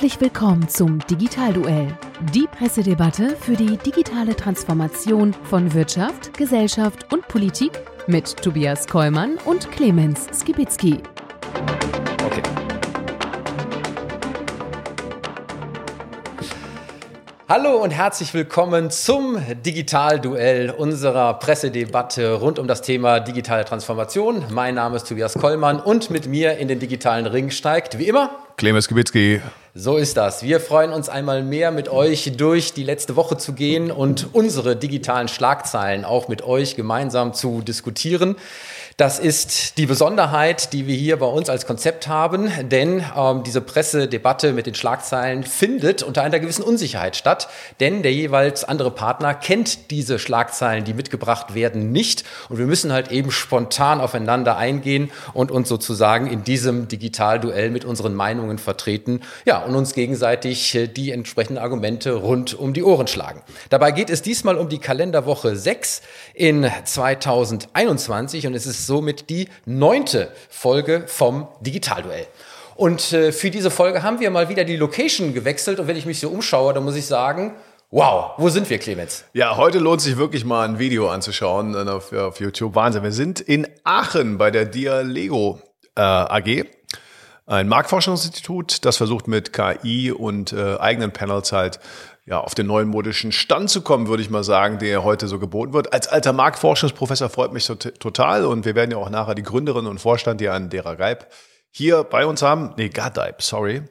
Herzlich willkommen zum Digitalduell, die Pressedebatte für die digitale Transformation von Wirtschaft, Gesellschaft und Politik mit Tobias Kollmann und Clemens Skibitzky. Okay. Hallo und herzlich willkommen zum Digitalduell unserer Pressedebatte rund um das Thema digitale Transformation. Mein Name ist Tobias Kollmann und mit mir in den digitalen Ring steigt wie immer Clemens Kibitzki. So ist das. Wir freuen uns einmal mehr mit euch durch die letzte Woche zu gehen und unsere digitalen Schlagzeilen auch mit euch gemeinsam zu diskutieren. Das ist die Besonderheit, die wir hier bei uns als Konzept haben, denn ähm, diese Pressedebatte mit den Schlagzeilen findet unter einer gewissen Unsicherheit statt, denn der jeweils andere Partner kennt diese Schlagzeilen, die mitgebracht werden, nicht und wir müssen halt eben spontan aufeinander eingehen und uns sozusagen in diesem Digitalduell mit unseren Meinungen vertreten, ja, und uns gegenseitig äh, die entsprechenden Argumente rund um die Ohren schlagen. Dabei geht es diesmal um die Kalenderwoche 6 in 2021 und es ist somit die neunte Folge vom Digitalduell. Und äh, für diese Folge haben wir mal wieder die Location gewechselt. Und wenn ich mich so umschaue, dann muss ich sagen, wow, wo sind wir, Clemens? Ja, heute lohnt sich wirklich mal ein Video anzuschauen äh, auf, auf YouTube. Wahnsinn. Wir sind in Aachen bei der Dialego äh, AG. Ein Marktforschungsinstitut, das versucht mit KI und äh, eigenen Panels halt ja, auf den neuen modischen Stand zu kommen, würde ich mal sagen, der heute so geboten wird. Als alter Marktforschungsprofessor freut mich total und wir werden ja auch nachher die Gründerin und Vorstand, die an Dera Geib hier bei uns haben, nee, Gadeib, sorry,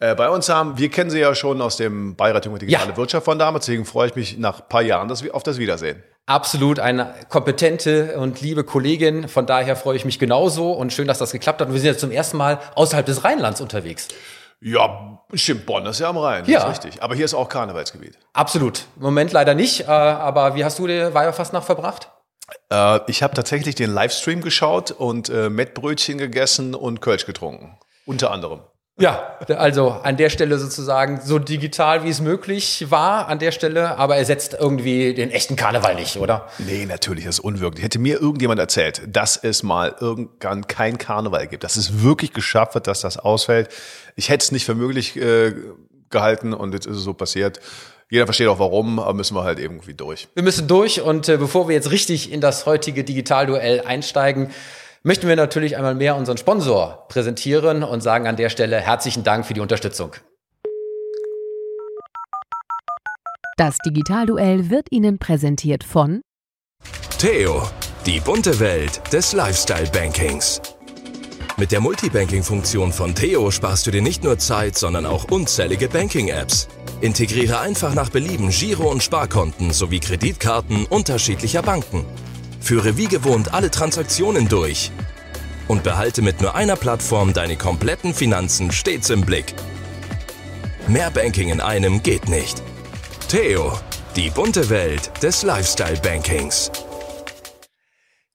äh, bei uns haben. Wir kennen sie ja schon aus dem Beirat Junge Digitale ja. Wirtschaft von damals, deswegen freue ich mich nach ein paar Jahren dass wir auf das Wiedersehen. Absolut eine kompetente und liebe Kollegin. Von daher freue ich mich genauso und schön, dass das geklappt hat. Und wir sind jetzt zum ersten Mal außerhalb des Rheinlands unterwegs. Ja, stimmt, Bonn ist ja am Rhein, ja. ist richtig. Aber hier ist auch Karnevalsgebiet. Absolut. Im Moment leider nicht. Äh, aber wie hast du die Weiberfastnacht verbracht? Äh, ich habe tatsächlich den Livestream geschaut und äh, Mettbrötchen gegessen und Kölsch getrunken. Unter anderem. Ja, also an der Stelle sozusagen so digital wie es möglich war an der Stelle, aber er setzt irgendwie den echten Karneval nicht, oder? Nee, natürlich, das ist unwirklich. Hätte mir irgendjemand erzählt, dass es mal irgendwann kein Karneval gibt, dass es wirklich geschafft wird, dass das ausfällt. Ich hätte es nicht für möglich äh, gehalten und jetzt ist es so passiert. Jeder versteht auch warum, aber müssen wir halt irgendwie durch. Wir müssen durch und äh, bevor wir jetzt richtig in das heutige Digitalduell einsteigen, möchten wir natürlich einmal mehr unseren Sponsor präsentieren und sagen an der Stelle herzlichen Dank für die Unterstützung. Das Digitalduell wird Ihnen präsentiert von Theo, die bunte Welt des Lifestyle-Bankings. Mit der Multibanking-Funktion von Theo sparst du dir nicht nur Zeit, sondern auch unzählige Banking-Apps. Integriere einfach nach Belieben Giro- und Sparkonten sowie Kreditkarten unterschiedlicher Banken. Führe wie gewohnt alle Transaktionen durch und behalte mit nur einer Plattform deine kompletten Finanzen stets im Blick. Mehr Banking in einem geht nicht. Theo, die bunte Welt des Lifestyle-Bankings.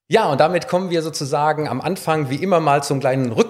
Ja, und damit kommen wir sozusagen am Anfang wie immer mal zum kleinen Rückblick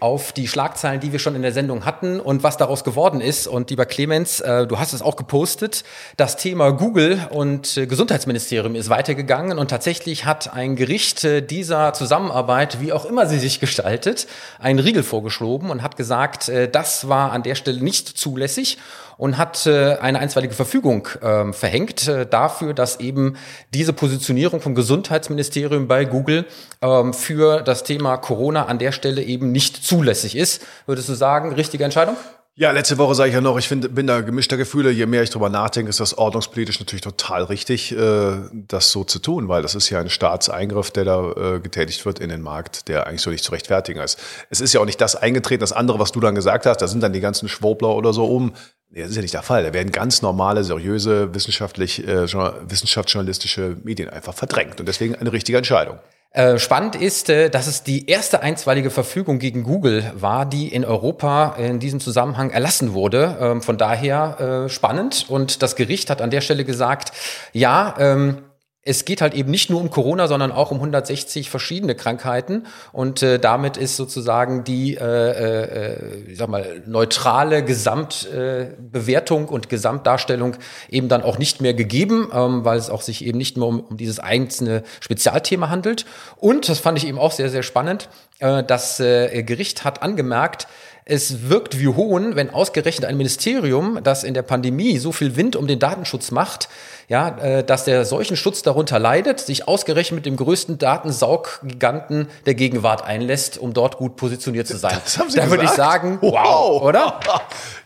auf die Schlagzeilen, die wir schon in der Sendung hatten und was daraus geworden ist. Und lieber Clemens, äh, du hast es auch gepostet. Das Thema Google und äh, Gesundheitsministerium ist weitergegangen und tatsächlich hat ein Gericht äh, dieser Zusammenarbeit, wie auch immer sie sich gestaltet, einen Riegel vorgeschoben und hat gesagt, äh, das war an der Stelle nicht zulässig und hat äh, eine einstweilige Verfügung äh, verhängt äh, dafür, dass eben diese Positionierung vom Gesundheitsministerium bei Google ähm, für das Thema Corona an der Stelle eben nicht zulässig ist. Würdest du sagen, richtige Entscheidung? Ja, letzte Woche sage ich ja noch, ich find, bin da gemischter Gefühle. Je mehr ich drüber nachdenke, ist das ordnungspolitisch natürlich total richtig, äh, das so zu tun, weil das ist ja ein Staatseingriff, der da äh, getätigt wird in den Markt, der eigentlich so nicht zu rechtfertigen ist. Es ist ja auch nicht das eingetreten, das andere, was du dann gesagt hast, da sind dann die ganzen Schwobler oder so oben. Nee, das ist ja nicht der Fall. Da werden ganz normale, seriöse, wissenschaftlich, äh, wissenschaftsjournalistische Medien einfach verdrängt. Und deswegen eine richtige Entscheidung. Äh, spannend ist, äh, dass es die erste einstweilige Verfügung gegen Google war, die in Europa in diesem Zusammenhang erlassen wurde. Ähm, von daher äh, spannend. Und das Gericht hat an der Stelle gesagt, ja, ähm, es geht halt eben nicht nur um Corona, sondern auch um 160 verschiedene Krankheiten. Und äh, damit ist sozusagen die, äh, äh, ich sag mal, neutrale Gesamtbewertung äh, und Gesamtdarstellung eben dann auch nicht mehr gegeben, ähm, weil es auch sich eben nicht mehr um, um dieses einzelne Spezialthema handelt. Und, das fand ich eben auch sehr, sehr spannend, äh, das äh, Gericht hat angemerkt, es wirkt wie Hohn, wenn ausgerechnet ein Ministerium, das in der Pandemie so viel Wind um den Datenschutz macht, ja, äh, dass der Schutz darunter leidet, sich ausgerechnet mit dem größten Datensauggiganten der Gegenwart einlässt, um dort gut positioniert zu sein. Das haben Sie da würde ich gesagt? sagen, wow, oder?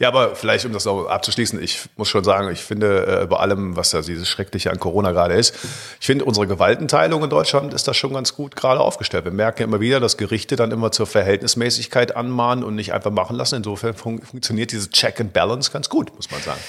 Ja, aber vielleicht, um das noch abzuschließen, ich muss schon sagen, ich finde, äh, bei allem, was da dieses Schreckliche an Corona gerade ist, ich finde, unsere Gewaltenteilung in Deutschland ist da schon ganz gut gerade aufgestellt. Wir merken ja immer wieder, dass Gerichte dann immer zur Verhältnismäßigkeit anmahnen und nicht einfach machen lassen. Insofern fun funktioniert dieses Check and Balance ganz gut, muss man sagen.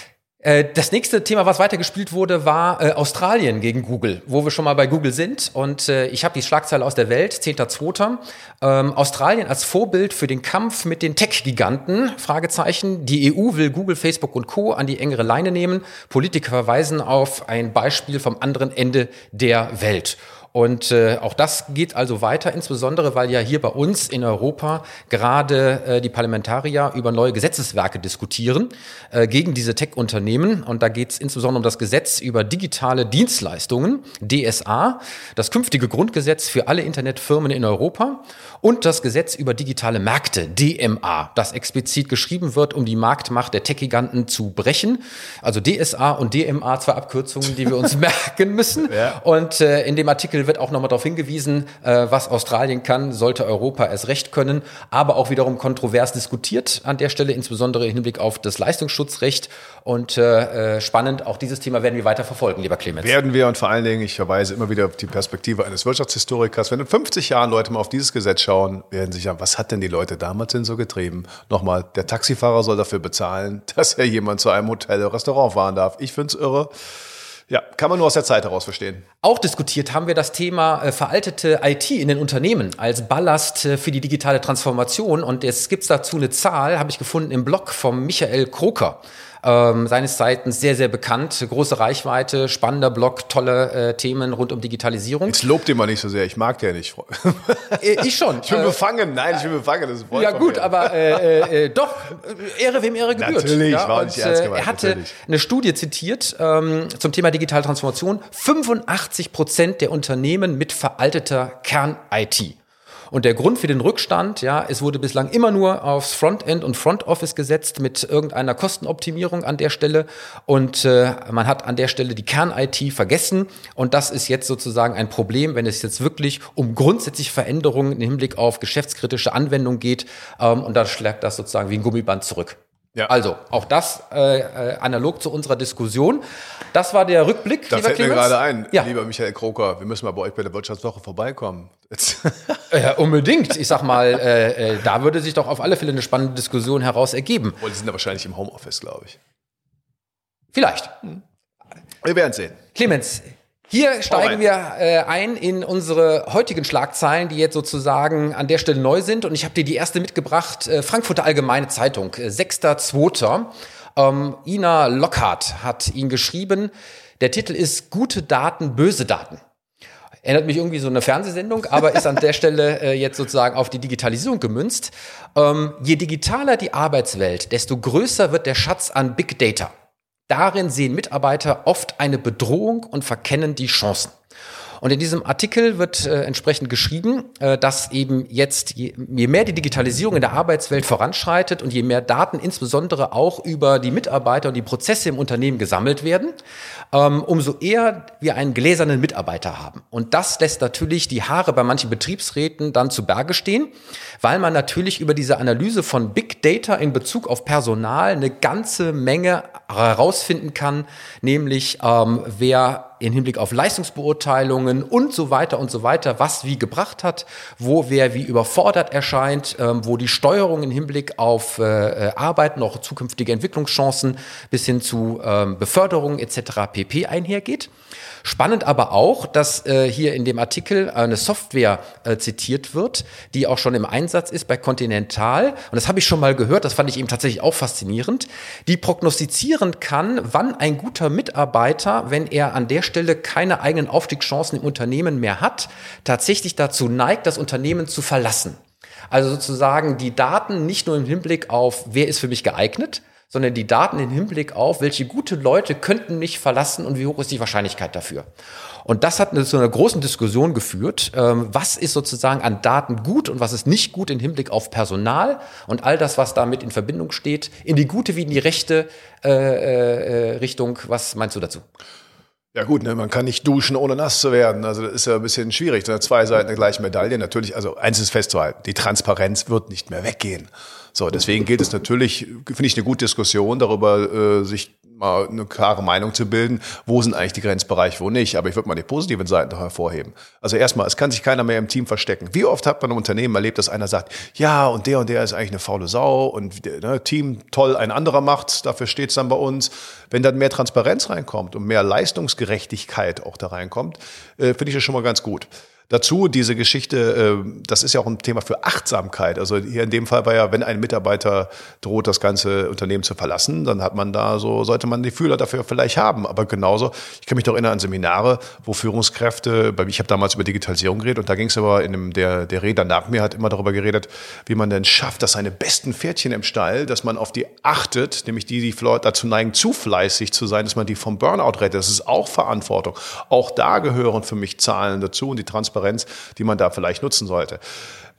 Äh, Das nächste Thema, was weitergespielt wurde, war äh, Australien gegen Google, wo wir schon mal bei Google sind. Und äh, ich habe die Schlagzeile aus der Welt, 10.2. Ähm, Australien als Vorbild für den Kampf mit den Tech-Giganten, Fragezeichen. Die EU will Google, Facebook und Co. an die engere Leine nehmen. Politiker verweisen auf ein Beispiel vom anderen Ende der Welt. Und äh, auch das geht also weiter, insbesondere weil ja hier bei uns in Europa gerade äh, die Parlamentarier über neue Gesetzeswerke diskutieren äh, gegen diese Tech-Unternehmen. Und da geht es insbesondere um das Gesetz über digitale Dienstleistungen, DSA, das künftige Grundgesetz für alle Internetfirmen in Europa und das Gesetz über digitale Märkte, DMA, das explizit geschrieben wird, um die Marktmacht der Tech-Giganten zu brechen. Also DSA und DMA, zwei Abkürzungen, die wir uns merken müssen. Ja. Und äh, in dem Artikel wird auch nochmal darauf hingewiesen, äh, was Australien kann, sollte Europa es recht können, aber auch wiederum kontrovers diskutiert an der Stelle, insbesondere im Hinblick auf das Leistungsschutzrecht. Und äh, äh, spannend, auch dieses Thema werden wir weiter verfolgen, lieber Clemens. Werden wir und vor allen Dingen, ich verweise immer wieder auf die Perspektive eines Wirtschaftshistorikers, wenn in 50 Jahren Leute mal auf dieses Gesetz schauen, werden sich sagen, was hat denn die Leute damals denn so getrieben? Nochmal, der Taxifahrer soll dafür bezahlen, dass er jemand zu einem Hotel oder Restaurant fahren darf. Ich find's irre. Ja, kann man nur aus der Zeit heraus verstehen. Auch diskutiert haben wir das Thema äh, veraltete IT in den Unternehmen als Ballast äh, für die digitale Transformation. Und jetzt gibt's dazu eine Zahl, habe ich gefunden im Blog vom Michael Kroker. Ähm, seines Zeichens sehr, sehr bekannt, große Reichweite, spannender Blog, tolle äh, Themen rund um Digitalisierung. Jetzt lobt ihr mal nicht so sehr, ich mag den nicht. Äh, ich schon. Ich bin Äh, befangen, nein, ich bin befangen. Das ist Ja gut, mir. aber äh, äh, doch, äh, Ehre wem Ehre gebührt. Natürlich, ja, war und, nicht ernst äh, gemeint, Er hatte natürlich. eine Studie zitiert ähm, zum Thema digitale Transformation. 85 Prozent der Unternehmen mit veralteter Kern-IT. Und der Grund für den Rückstand, ja, es wurde bislang immer nur aufs Frontend und Front Office gesetzt mit irgendeiner Kostenoptimierung an der Stelle. Und äh, man hat an der Stelle die Kern-IT vergessen. Und das ist jetzt sozusagen ein Problem, wenn es jetzt wirklich um grundsätzliche Veränderungen im Hinblick auf geschäftskritische Anwendung geht. Ähm, und da schlägt das sozusagen wie ein Gummiband zurück. Ja. Also, auch das äh, äh, analog zu unserer Diskussion. Das war der Rückblick, Da lieber fällt mir gerade ein, Ja. lieber Michael Kroker, wir müssen mal bei euch bei der Wirtschaftswoche vorbeikommen. Äh, unbedingt. Ich sag mal, äh, äh, da würde sich doch auf alle Fälle eine spannende Diskussion heraus ergeben. Obwohl, die sind ja wahrscheinlich im Homeoffice, glaube ich. Vielleicht. Wir werden sehen. Clemens, hier steigen rein. wir äh, ein in unsere heutigen Schlagzeilen, die jetzt sozusagen an der Stelle neu sind. Und ich habe dir die erste mitgebracht, äh, Frankfurter Allgemeine Zeitung, äh, 6.2. Ähm, Ina Lockhart hat ihn geschrieben. Der Titel ist Gute Daten, böse Daten. Erinnert mich irgendwie so eine Fernsehsendung, aber ist an der Stelle äh, jetzt sozusagen auf die Digitalisierung gemünzt. Ähm, je digitaler die Arbeitswelt, desto größer wird der Schatz an Big Data. Darin sehen Mitarbeiter oft eine Bedrohung und verkennen die Chancen. Und in diesem Artikel wird äh, entsprechend geschrieben, äh, dass eben jetzt, je, je mehr die Digitalisierung in der Arbeitswelt voranschreitet und je mehr Daten insbesondere auch über die Mitarbeiter und die Prozesse im Unternehmen gesammelt werden, ähm, umso eher wir einen gläsernen Mitarbeiter haben. Und das lässt natürlich die Haare bei manchen Betriebsräten dann zu Berge stehen, weil man natürlich über diese Analyse von Big Data in Bezug auf Personal eine ganze Menge herausfinden kann, nämlich ähm, wer in Hinblick auf Leistungsbeurteilungen und so weiter und so weiter, was wie gebracht hat, wo wer wie überfordert erscheint, ähm, wo die Steuerung im Hinblick auf äh, äh, Arbeit, noch zukünftige Entwicklungschancen bis hin zu ähm, Beförderung etc. pp. einhergeht. Spannend aber auch, dass äh, hier in dem Artikel eine Software äh, zitiert wird, die auch schon im Einsatz ist bei Continental. Und das habe ich schon mal gehört, das fand ich eben tatsächlich auch faszinierend, die prognostizieren kann, wann ein guter Mitarbeiter, wenn er an der Stelle keine eigenen Aufstiegschancen im Unternehmen mehr hat, tatsächlich dazu neigt, das Unternehmen zu verlassen. Also sozusagen die Daten nicht nur im Hinblick auf, wer ist für mich geeignet, sondern die Daten im Hinblick auf, welche gute Leute könnten mich verlassen und wie hoch ist die Wahrscheinlichkeit dafür. Und das hat zu einer großen Diskussion geführt. Ähm, was ist sozusagen an Daten gut und was ist nicht gut im Hinblick auf Personal und all das, was damit in Verbindung steht, in die gute wie in die rechte äh, äh, Richtung. Was meinst du dazu? Ja gut, ne, man kann nicht duschen, ohne nass zu werden. Also das ist ja ein bisschen schwierig. Das sind zwei Seiten der gleichen Medaille. Natürlich, also eins ist festzuhalten, die Transparenz wird nicht mehr weggehen. So, deswegen gilt es natürlich, finde ich, eine gute Diskussion darüber, äh, sich mal eine klare Meinung zu bilden, wo sind eigentlich die Grenzbereiche, wo nicht. Aber ich würde mal die positiven Seiten doch hervorheben. Also erstmal, es kann sich keiner mehr im Team verstecken. Wie oft hat man im Unternehmen erlebt, dass einer sagt, ja, und der und der ist eigentlich eine faule Sau und ne, Team toll, ein anderer macht's, dafür steht's dann bei uns. Wenn dann mehr Transparenz reinkommt und mehr Leistungsgerechtigkeit auch da reinkommt, äh, finde ich das schon mal ganz gut. Dazu diese Geschichte, äh, das ist ja auch ein Thema für Achtsamkeit. Also hier in dem Fall war ja, wenn ein Mitarbeiter droht, das ganze Unternehmen zu verlassen, dann hat man da so, sollte man die Fühler dafür vielleicht haben. Aber genauso, ich kann mich doch erinnern an Seminare, wo Führungskräfte, ich habe damals über Digitalisierung geredet und da ging es aber in dem, der, der Redner nach mir hat immer darüber geredet, wie man denn schafft, dass seine besten Pferdchen im Stall, dass man auf die achtet, nämlich die, die dazu neigen, zu fleißig zu sein, dass man die vom Burnout rettet. Das ist auch Verantwortung. Auch da gehören für mich Zahlen dazu und die Transparenz Transparenz, die man da vielleicht nutzen sollte.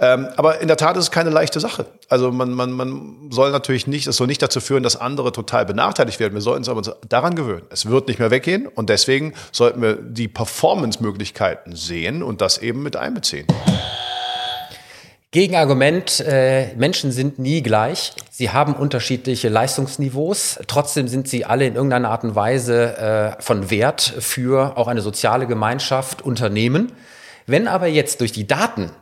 Ähm, aber in der Tat ist es keine leichte Sache. Also man, man, man soll natürlich nicht, es soll nicht dazu führen, dass andere total benachteiligt werden. Wir sollten uns aber daran gewöhnen. Es wird nicht mehr weggehen und deswegen sollten wir die Performance-Möglichkeiten sehen und das eben mit einbeziehen. Gegenargument, äh, Menschen sind nie gleich. Sie haben unterschiedliche Leistungsniveaus. Trotzdem sind sie alle in irgendeiner Art und Weise äh, von Wert für auch eine soziale Gemeinschaft, Unternehmen. Wenn aber jetzt durch die Daten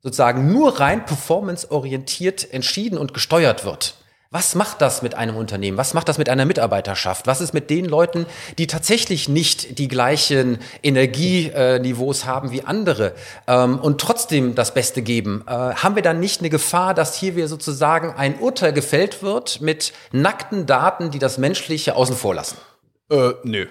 sozusagen nur rein performanceorientiert entschieden und gesteuert wird, was macht das mit einem Unternehmen? Was macht das mit einer Mitarbeiterschaft? Was ist mit den Leuten, die tatsächlich nicht die gleichen Energieniveaus haben wie andere ähm, und trotzdem das Beste geben? Äh, haben wir dann nicht eine Gefahr, dass hier wir sozusagen ein Urteil gefällt wird mit nackten Daten, die das Menschliche außen vor lassen? Äh, nö.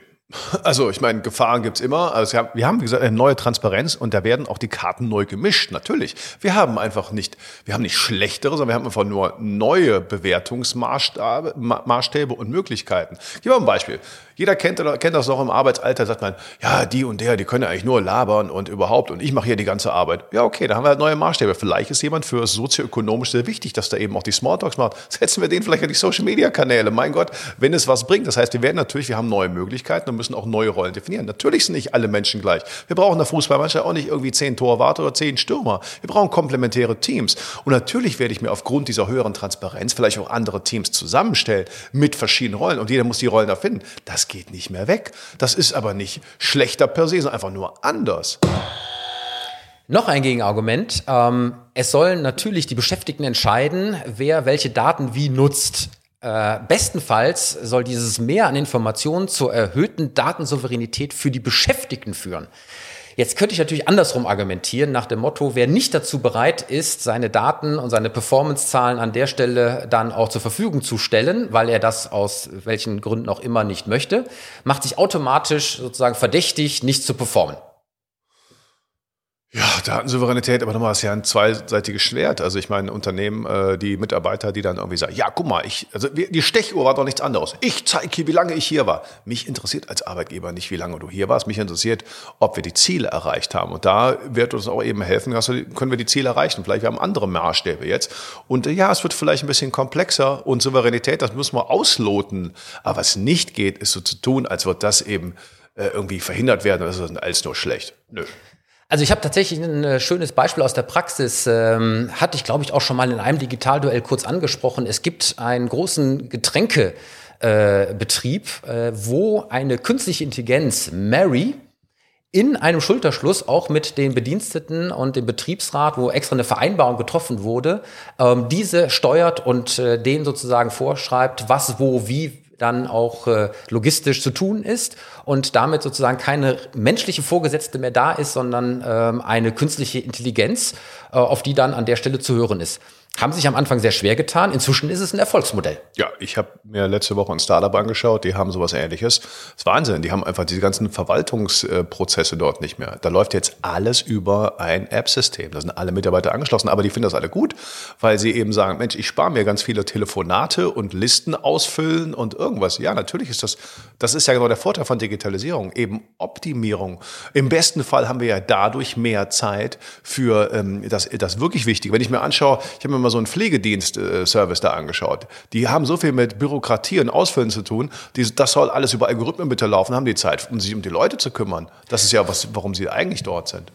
Also ich meine, Gefahren gibt's immer. Also wir haben, wie gesagt, eine neue Transparenz und da werden auch die Karten neu gemischt, natürlich. Wir haben einfach nicht, wir haben nicht schlechtere, sondern wir haben einfach nur neue Bewertungsmaßstäbe und Möglichkeiten. Gib mal ein Beispiel. Jeder kennt, kennt das auch im Arbeitsalter, sagt man, ja, die und der, die können eigentlich nur labern und überhaupt und ich mache hier die ganze Arbeit. Ja, okay, da haben wir halt neue Maßstäbe. Vielleicht ist jemand für sozioökonomisch sehr wichtig, dass da eben auch die Smalltalks macht. Setzen wir den vielleicht an die Social-Media-Kanäle. Mein Gott, wenn es was bringt. Das heißt, wir werden natürlich, wir haben neue Möglichkeiten und müssen auch neue Rollen definieren. Natürlich sind nicht alle Menschen gleich. Wir brauchen in der Fußballmannschaft auch nicht irgendwie zehn Torwarte oder zehn Stürmer. Wir brauchen komplementäre Teams. Und natürlich werde ich mir aufgrund dieser höheren Transparenz vielleicht auch andere Teams zusammenstellen mit verschiedenen Rollen und jeder muss die Rollen erfinden. Das geht nicht mehr weg. Das ist aber nicht schlechter per se, sondern einfach nur anders. Noch ein Gegenargument. Ähm, es sollen natürlich die Beschäftigten entscheiden, wer welche Daten wie nutzt. Äh, bestenfalls soll dieses Mehr an Informationen zur erhöhten Datensouveränität für die Beschäftigten führen. Jetzt könnte ich natürlich andersrum argumentieren, nach dem Motto, wer nicht dazu bereit ist, seine Daten und seine Performance-Zahlen an der Stelle dann auch zur Verfügung zu stellen, weil er das aus welchen Gründen auch immer nicht möchte, macht sich automatisch sozusagen verdächtig, nicht zu performen. Ja, Datensouveränität, aber nochmal ist ja ein zweiseitiges Schwert. Also ich meine, Unternehmen, äh, die Mitarbeiter, die dann irgendwie sagen, ja, guck mal, ich, also die Stechuhr war doch nichts anderes. Ich zeige hier, wie lange ich hier war. Mich interessiert als Arbeitgeber nicht, wie lange du hier warst. Mich interessiert, ob wir die Ziele erreicht haben. Und da wird uns auch eben helfen, also können wir die Ziele erreichen. Vielleicht wir haben andere Maßstäbe jetzt. Und äh, ja, es wird vielleicht ein bisschen komplexer und Souveränität, das müssen wir ausloten. Aber was nicht geht, ist so zu tun, als wird das eben äh, irgendwie verhindert werden. Das ist alles nur schlecht. Nö. Also ich habe tatsächlich ein äh, schönes Beispiel aus der Praxis, ähm, hatte ich glaube ich auch schon mal in einem Digitalduell kurz angesprochen. Es gibt einen großen Getränkebetrieb, äh, äh, wo eine künstliche Intelligenz, Mary, in einem Schulterschluss auch mit den Bediensteten und dem Betriebsrat, wo extra eine Vereinbarung getroffen wurde, ähm, diese steuert und äh, denen sozusagen vorschreibt, was, wo, wie dann auch äh, logistisch zu tun ist und damit sozusagen keine menschliche Vorgesetzte mehr da ist, sondern ähm, eine künstliche Intelligenz, äh, auf die dann an der Stelle zu hören ist. Haben sich am Anfang sehr schwer getan. Inzwischen ist es ein Erfolgsmodell. Ja, ich habe mir letzte Woche ein Startup angeschaut, die haben sowas ähnliches. Das ist Wahnsinn, die haben einfach diese ganzen Verwaltungsprozesse dort nicht mehr. Da läuft jetzt alles über ein App-System. Da sind alle Mitarbeiter angeschlossen, aber die finden das alle gut, weil sie eben sagen, Mensch, ich spare mir ganz viele Telefonate und Listen ausfüllen und irgendwas. Ja, natürlich ist das, das ist ja genau der Vorteil von Digitalisierung, eben Optimierung. Im besten Fall haben wir ja dadurch mehr Zeit für ähm, das, das wirklich Wichtige. Wenn ich mir anschaue, ich habe mir mal so einen Pflegedienst-Service da angeschaut. Die haben so viel mit Bürokratie und Ausfüllen zu tun. Die, das soll alles über Algorithmen bitte laufen, haben die Zeit, um sich um die Leute zu kümmern. Das ist ja was, warum sie eigentlich dort sind.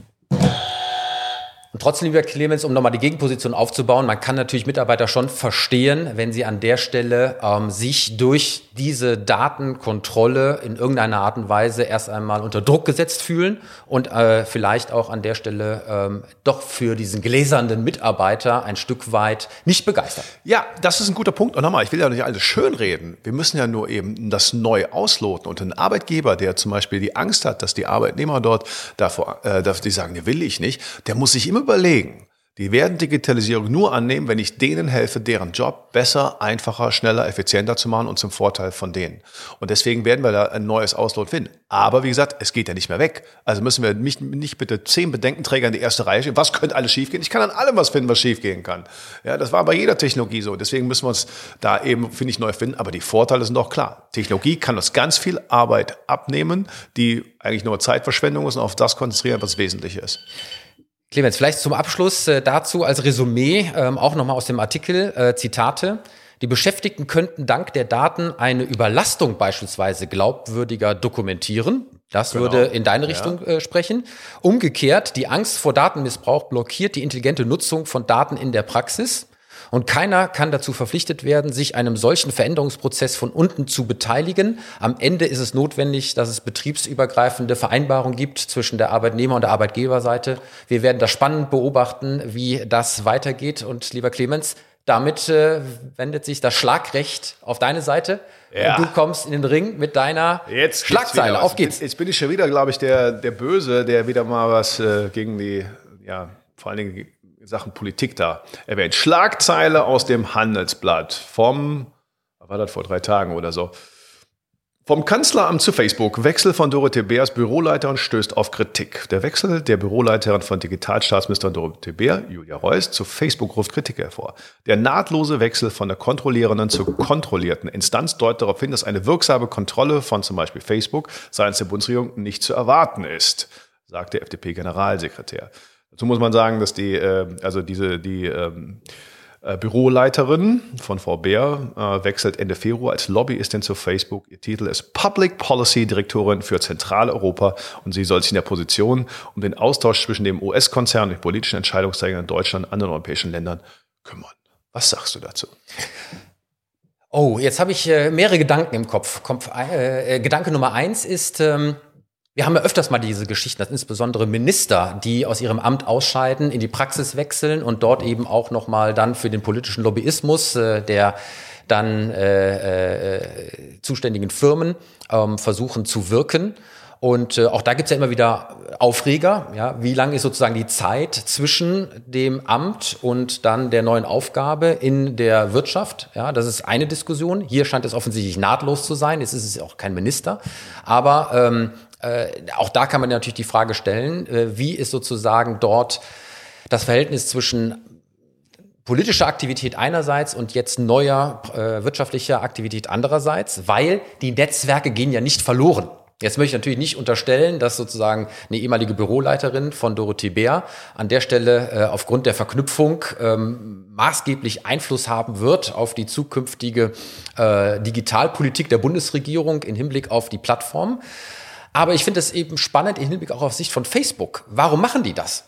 Trotzdem, lieber Clemens, um nochmal die Gegenposition aufzubauen, man kann natürlich Mitarbeiter schon verstehen, wenn sie an der Stelle ähm, sich durch diese Datenkontrolle in irgendeiner Art und Weise erst einmal unter Druck gesetzt fühlen und äh, vielleicht auch an der Stelle ähm, doch für diesen gläsernden Mitarbeiter ein Stück weit nicht begeistern. Ja, das ist ein guter Punkt. Und nochmal, ich will ja nicht alles schönreden. Wir müssen ja nur eben das neu ausloten. Und ein Arbeitgeber, der zum Beispiel die Angst hat, dass die Arbeitnehmer dort davor, äh, die sagen, ne, will ich nicht, der muss sich immer überlegen. Die werden Digitalisierung nur annehmen, wenn ich denen helfe, deren Job besser, einfacher, schneller, effizienter zu machen und zum Vorteil von denen. Und deswegen werden wir da ein neues Auslot finden. Aber wie gesagt, es geht ja nicht mehr weg. Also müssen wir nicht, nicht bitte zehn Bedenkenträger in die erste Reihe stehen. Was könnte alles schiefgehen? Ich kann an allem was finden, was schiefgehen kann. Ja, das war bei jeder Technologie so. Deswegen müssen wir uns da eben, finde ich, neu finden. Aber die Vorteile sind doch klar. Technologie kann uns ganz viel Arbeit abnehmen, die eigentlich nur Zeitverschwendung ist und auf das konzentrieren, was wesentlich ist. Clemens, vielleicht zum Abschluss äh, dazu als Resümee ähm, auch nochmal aus dem Artikel äh, Zitate. Die Beschäftigten könnten dank der Daten eine Überlastung beispielsweise glaubwürdiger dokumentieren. Das genau. würde in deine Richtung ja. äh, sprechen. Umgekehrt, die Angst vor Datenmissbrauch blockiert die intelligente Nutzung von Daten in der Praxis. Und keiner kann dazu verpflichtet werden, sich einem solchen Veränderungsprozess von unten zu beteiligen. Am Ende ist es notwendig, dass es betriebsübergreifende Vereinbarungen gibt zwischen der Arbeitnehmer- und der Arbeitgeberseite. Wir werden das spannend beobachten, wie das weitergeht. Und lieber Clemens, damit äh, wendet sich das Schlagrecht auf deine Seite. Ja. Und du kommst in den Ring mit deiner Jetzt Schlagzeile. Auf geht's. Jetzt bin ich schon wieder, glaube ich, der, der Böse, der wieder mal was äh, gegen die, ja, vor allen Dingen Sachen Politik da erwähnt. Schlagzeile aus dem Handelsblatt vom, war das vor drei Tagen oder so? Vom Kanzleramt zu Facebook. Wechsel von Dorothee Beers Büroleiterin stößt auf Kritik. Der Wechsel der Büroleiterin von Digitalstaatsministerin Dorothee Beer, Julia Reuss, zu Facebook ruft Kritik hervor. Der nahtlose Wechsel von der kontrollierenden zur kontrollierten Instanz deutet darauf hin, dass eine wirksame Kontrolle von zum Beispiel Facebook seitens der Bundesregierung nicht zu erwarten ist, sagt der FDP-Generalsekretär. Dazu muss man sagen, dass die, äh, also diese, die ähm, äh, Büroleiterin von Frau Bär äh, wechselt Ende Februar als Lobbyistin zu Facebook. Ihr Titel ist Public Policy Direktorin für Zentraleuropa und sie soll sich in der Position um den Austausch zwischen dem US-Konzern und den politischen Entscheidungsträgern in Deutschland und anderen europäischen Ländern kümmern. Was sagst du dazu? Oh, jetzt habe ich mehrere Gedanken im Kopf. Gedanke Nummer eins ist, ähm, wir haben ja öfters mal diese Geschichten, dass insbesondere Minister, die aus ihrem Amt ausscheiden, in die Praxis wechseln und dort eben auch nochmal dann für den politischen Lobbyismus äh, der dann äh, äh, zuständigen Firmen ähm, versuchen zu wirken. Und äh, auch da gibt's ja immer wieder Aufreger. Ja, wie lang ist sozusagen die Zeit zwischen dem Amt und dann der neuen Aufgabe in der Wirtschaft? Ja, das ist eine Diskussion. Hier scheint es offensichtlich nahtlos zu sein. Es ist auch kein Minister. Aber ähm, äh, auch da kann man natürlich die Frage stellen, äh, wie ist sozusagen dort das Verhältnis zwischen politischer Aktivität einerseits und jetzt neuer äh, wirtschaftlicher Aktivität andererseits, weil die Netzwerke gehen ja nicht verloren. Jetzt möchte ich natürlich nicht unterstellen, dass sozusagen eine ehemalige Büroleiterin von Dorothee Bär an der Stelle äh, aufgrund der Verknüpfung ähm, maßgeblich Einfluss haben wird auf die zukünftige äh, Digitalpolitik der Bundesregierung in Hinblick auf die Plattform. Aber ich finde es eben spannend im Hinblick auch auf Sicht von Facebook. Warum machen die das?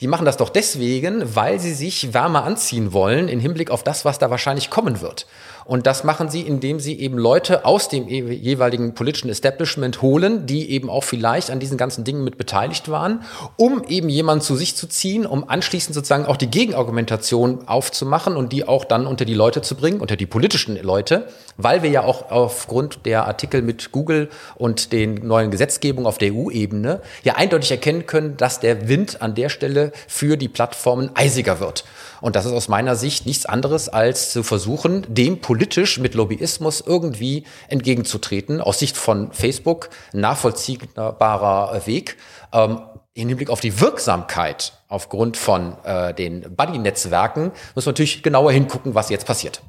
Die machen das doch deswegen, weil sie sich wärmer anziehen wollen im Hinblick auf das, was da wahrscheinlich kommen wird. Und das machen sie, indem sie eben Leute aus dem jeweiligen politischen Establishment holen, die eben auch vielleicht an diesen ganzen Dingen mit beteiligt waren, um eben jemanden zu sich zu ziehen, um anschließend sozusagen auch die Gegenargumentation aufzumachen und die auch dann unter die Leute zu bringen, unter die politischen Leute, weil wir ja auch aufgrund der Artikel mit Google und den neuen Gesetzgebungen auf der EU-Ebene ja eindeutig erkennen können, dass der Wind an der Stelle für die Plattformen eisiger wird. Und das ist aus meiner Sicht nichts anderes, als zu versuchen, dem politisch mit Lobbyismus irgendwie entgegenzutreten. Aus Sicht von Facebook nachvollziehbarer Weg. Ähm, im Hinblick auf die Wirksamkeit aufgrund von äh, den Buddy-Netzwerken muss man natürlich genauer hingucken, was jetzt passiert.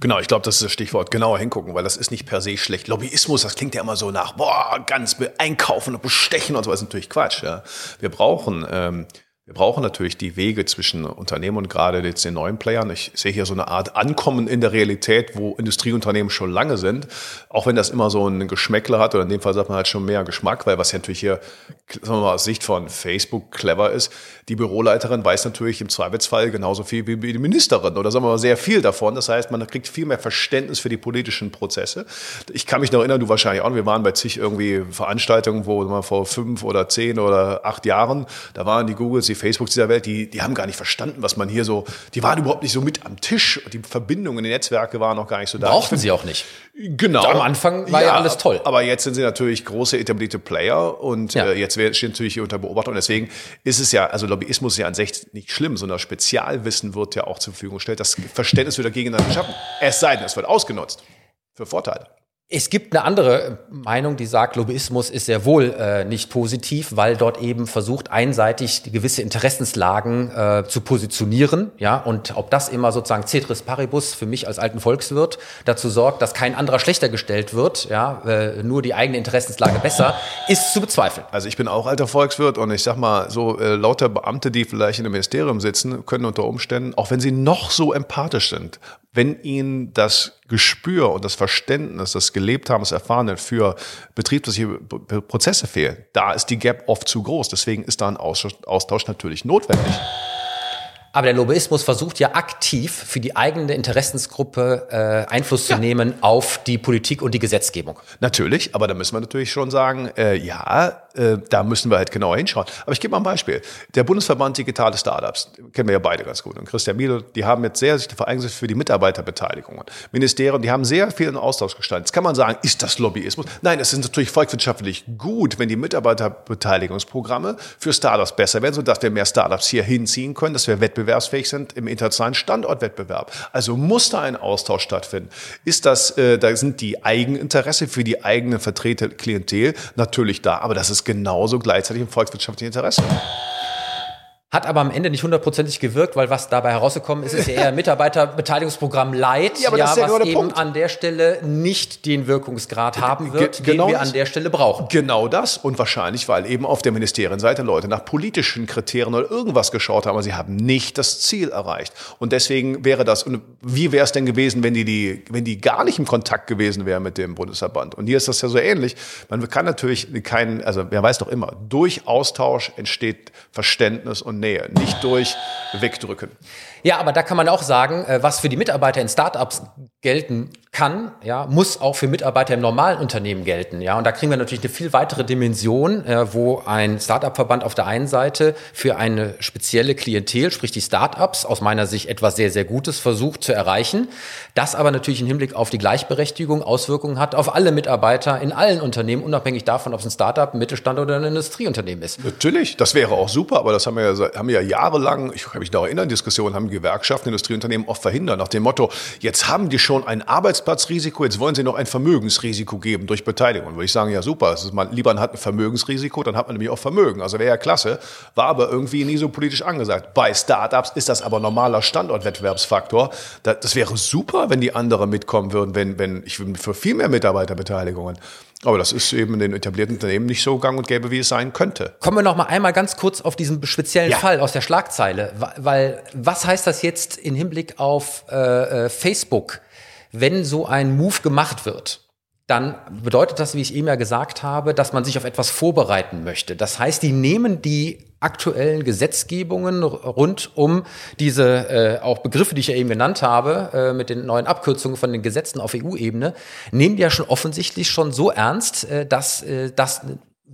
Genau, ich glaube, das ist das Stichwort. Genauer hingucken, weil das ist nicht per se schlecht. Lobbyismus, das klingt ja immer so nach, boah, ganz einkaufen und bestechen und so. Ist natürlich Quatsch. Ja. Wir brauchen ähm, wir brauchen natürlich die Wege zwischen Unternehmen und gerade jetzt den neuen Playern. Ich sehe hier so eine Art Ankommen in der Realität, wo Industrieunternehmen schon lange sind. Auch wenn das immer so ein Geschmäckler hat oder in dem Fall sagt man halt schon mehr Geschmack, weil was ja natürlich hier, sagen wir mal, aus Sicht von Facebook clever ist, die Büroleiterin weiß natürlich im Zweifelsfall genauso viel wie die Ministerin oder sagen wir mal sehr viel davon. Das heißt, man kriegt viel mehr Verständnis für die politischen Prozesse. Ich kann mich noch erinnern, du wahrscheinlich auch, wir waren bei zig irgendwie Veranstaltungen, wo man vor fünf oder zehn oder acht Jahren, da waren die Googles, die Facebooks dieser Welt, die, die haben gar nicht verstanden, was man hier so, die waren überhaupt nicht so mit am Tisch. Die Verbindungen, die Netzwerke waren noch gar nicht so da. Brauchten sie auch nicht. Genau. Am Anfang war ja, ja, alles toll. Aber jetzt sind sie natürlich große etablierte Player und ja. äh, jetzt stehen natürlich hier unter Beobachtung. Deswegen ist es ja, also Lobbyismus ist ja an sich nicht schlimm, sondern Spezialwissen wird ja auch zur Verfügung gestellt. Das Verständnis wird dagegen dann geschaffen. Es sei denn, es wird ausgenutzt. Für Vorteile. Es gibt eine andere Meinung, die sagt, Lobbyismus ist sehr wohl äh, nicht positiv, weil dort eben versucht, einseitig gewisse Interessenslagen äh, zu positionieren. Ja, und ob das immer sozusagen Cetris Paribus für mich als alten Volkswirt dazu sorgt, dass kein anderer schlechter gestellt wird, ja, äh, nur die eigene Interessenslage besser, ist zu bezweifeln. Also ich bin auch alter Volkswirt und ich sag mal, so äh, lauter Beamte, die vielleicht in einem Ministerium sitzen, können unter Umständen, auch wenn sie noch so empathisch sind, wenn ihnen das Gespür und das Verständnis, das gelebt haben, das Erfahrene für betriebliche Prozesse fehlen, da ist die Gap oft zu groß. Deswegen ist da ein Austausch natürlich notwendig. Aber der Lobbyismus versucht ja aktiv für die eigene Interessensgruppe äh, Einfluss ja. zu nehmen auf die Politik und die Gesetzgebung. Natürlich, aber da müssen wir natürlich schon sagen, äh, ja, äh, da müssen wir halt genauer hinschauen. Aber ich gebe mal ein Beispiel. Der Bundesverband Digitale Startups, kennen wir ja beide ganz gut. Und Christian Miele, die haben jetzt sehr sich vereinigt für die Mitarbeiterbeteiligungen. Ministerien, die haben sehr viel in Austausch gestaltet. Jetzt kann man sagen, ist das Lobbyismus? Nein, es ist natürlich volkswirtschaftlich gut, wenn die Mitarbeiterbeteiligungsprogramme für Startups besser werden, sodass wir mehr Startups hier hinziehen können, dass wir wettbewerbsfähig sind im internationalen Standortwettbewerb. Also muss da ein Austausch stattfinden. Ist das, äh, da sind die Eigeninteresse für die eigene Vertreter Klientel natürlich da, aber das ist genauso gleichzeitig im volkswirtschaftlichen Interesse. Hat aber am Ende nicht hundertprozentig gewirkt, weil was dabei herausgekommen ist, ist ja eher ein Mitarbeiterbeteiligungsprogramm Light, ja, ja, ja was eben Punkt. an der Stelle nicht den Wirkungsgrad haben wird, genau den wir an der Stelle brauchen. Genau das und wahrscheinlich, weil eben auf der Ministerienseite Leute nach politischen Kriterien oder irgendwas geschaut haben, aber sie haben nicht das Ziel erreicht. Und deswegen wäre das, und wie wäre es denn gewesen, wenn die, die, wenn die gar nicht im Kontakt gewesen wären mit dem Bundesverband? Und hier ist das ja so ähnlich. Man kann natürlich keinen, also wer weiß doch immer, durch Austausch entsteht Verständnis und Nähe, nicht durch Wegdrücken. Ja, aber da kann man auch sagen, äh, was für die Mitarbeiter in Startups gelten kann, ja, muss auch für Mitarbeiter im normalen Unternehmen gelten, ja. Und da kriegen wir natürlich eine viel weitere Dimension, äh, wo ein Startup-Verband auf der einen Seite für eine spezielle Klientel, sprich die Startups, aus meiner Sicht etwas sehr, sehr Gutes versucht zu erreichen, das aber natürlich im Hinblick auf die Gleichberechtigung Auswirkungen hat auf alle Mitarbeiter in allen Unternehmen, unabhängig davon, ob es ein Startup, ein Mittelstand oder ein Industrieunternehmen ist. Natürlich, das wäre auch super, aber das haben wir ja, haben wir ja jahrelang, ich kann mich noch erinnern, Diskussionen haben Gewerkschaften, Industrieunternehmen oft verhindert, nach dem Motto, jetzt haben die schon ein Arbeitsplatzrisiko, jetzt wollen sie noch ein Vermögensrisiko geben durch Beteiligung. Würde ich sagen, ja super, das ist mal, lieber hat ein Vermögensrisiko, dann hat man nämlich auch Vermögen. Also wäre ja klasse, war aber irgendwie nie so politisch angesagt. Bei Startups ist das aber normaler Standortwettbewerbsfaktor. Das wäre super, wenn die anderen mitkommen würden, wenn, wenn ich für viel mehr Mitarbeiterbeteiligungen. Aber das ist eben in den etablierten Unternehmen nicht so gang und gäbe, wie es sein könnte. Kommen wir noch mal einmal ganz kurz auf diesen speziellen ja. Fall aus der Schlagzeile. Weil was heißt das jetzt in Hinblick auf äh, äh Facebook, wenn so ein Move gemacht wird? dann bedeutet das, wie ich eben ja gesagt habe, dass man sich auf etwas vorbereiten möchte. Das heißt, die nehmen die aktuellen Gesetzgebungen rund um diese äh, auch Begriffe, die ich ja eben genannt habe, äh, mit den neuen Abkürzungen von den Gesetzen auf EU-Ebene, nehmen die ja schon offensichtlich schon so ernst, äh, dass äh, das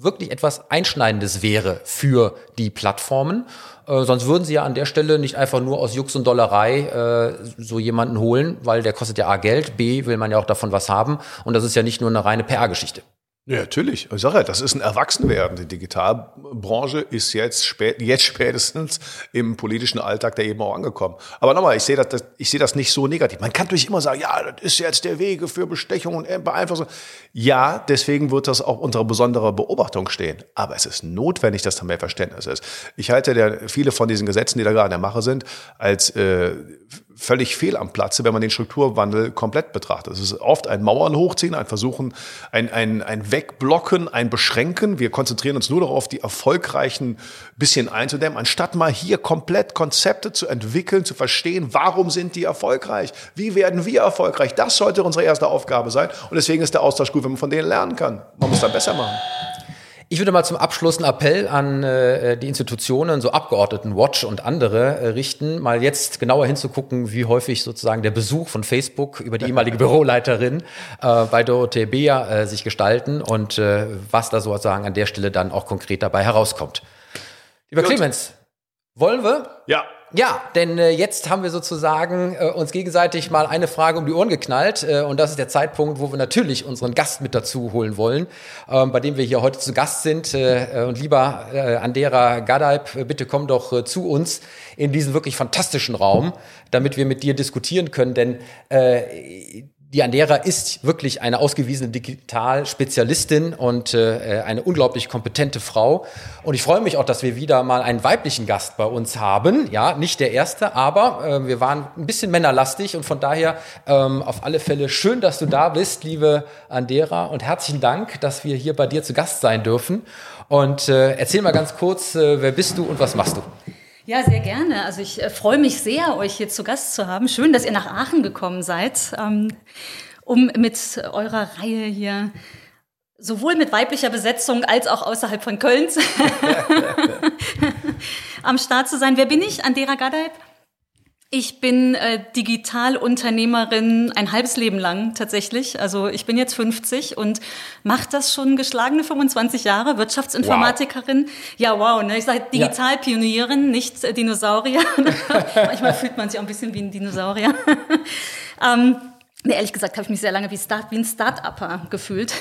wirklich etwas Einschneidendes wäre für die Plattformen. Äh, sonst würden sie ja an der Stelle nicht einfach nur aus Jux und Dollerei äh, so jemanden holen, weil der kostet ja A Geld, B will man ja auch davon was haben und das ist ja nicht nur eine reine PR-Geschichte. Ja, natürlich. Ich sage ja, das ist ein Erwachsenwerden. Die Digitalbranche ist jetzt, spät, jetzt spätestens im politischen Alltag der eben auch angekommen. Aber nochmal, ich sehe das, ich sehe das nicht so negativ. Man kann natürlich immer sagen, ja, das ist jetzt der Wege für Bestechung und Beeinflussung. Ja, deswegen wird das auch unter besonderer Beobachtung stehen. Aber es ist notwendig, dass da mehr Verständnis ist. Ich halte der, viele von diesen Gesetzen, die da gerade in der Mache sind, als äh, völlig fehl am Platze, wenn man den Strukturwandel komplett betrachtet. Es ist oft ein Mauern hochziehen, ein Versuchen, ein, ein, ein Wegblocken, ein Beschränken. Wir konzentrieren uns nur darauf, die erfolgreichen bisschen einzudämmen, anstatt mal hier komplett Konzepte zu entwickeln, zu verstehen, warum sind die erfolgreich? Wie werden wir erfolgreich? Das sollte unsere erste Aufgabe sein. Und deswegen ist der Austausch gut, wenn man von denen lernen kann. Man muss da besser machen. Ich würde mal zum Abschluss einen Appell an äh, die Institutionen, so Abgeordnetenwatch und andere äh, richten, mal jetzt genauer hinzugucken, wie häufig sozusagen der Besuch von Facebook über die ehemalige Büroleiterin äh, bei Dorothee Beer äh, sich gestalten und äh, was da sozusagen an der Stelle dann auch konkret dabei herauskommt. Lieber Gut. Clemens, wollen wir? Ja. Ja, denn äh, jetzt haben wir sozusagen äh, uns gegenseitig mal eine Frage um die Ohren geknallt äh, und das ist der Zeitpunkt, wo wir natürlich unseren Gast mit dazu holen wollen, ähm, bei dem wir hier heute zu Gast sind. Äh, und lieber äh, Andera Gadaib, äh, bitte komm doch äh, zu uns in diesen wirklich fantastischen Raum, damit wir mit dir diskutieren können, denn die Andera ist wirklich eine ausgewiesene Digitalspezialistin und äh, eine unglaublich kompetente Frau. Und ich freue mich auch, dass wir wieder mal einen weiblichen Gast bei uns haben. Ja, nicht der erste, aber äh, wir waren ein bisschen männerlastig und von daher ähm, auf alle Fälle schön, dass du da bist, liebe Andera. Und herzlichen Dank, dass wir hier bei dir zu Gast sein dürfen. Und äh, erzähl mal ganz kurz, äh, wer bist du und was machst du? Ja, sehr gerne. Also ich äh, freue mich sehr, euch hier zu Gast zu haben. Schön, dass ihr nach Aachen gekommen seid, ähm, um mit eurer Reihe hier sowohl mit weiblicher Besetzung als auch außerhalb von Kölns am Start zu sein. Wer bin ich? Andera Gadeib. Ich bin äh, Digitalunternehmerin ein halbes Leben lang tatsächlich. Also ich bin jetzt 50 und mache das schon geschlagene 25 Jahre, Wirtschaftsinformatikerin. Wow. Ja, wow, ne? ich sage Digitalpionierin, ja. nicht äh, Dinosaurier. Manchmal fühlt man sich auch ein bisschen wie ein Dinosaurier. ähm, Nee, ehrlich gesagt habe ich mich sehr lange wie, Start, wie ein Start-Upper gefühlt.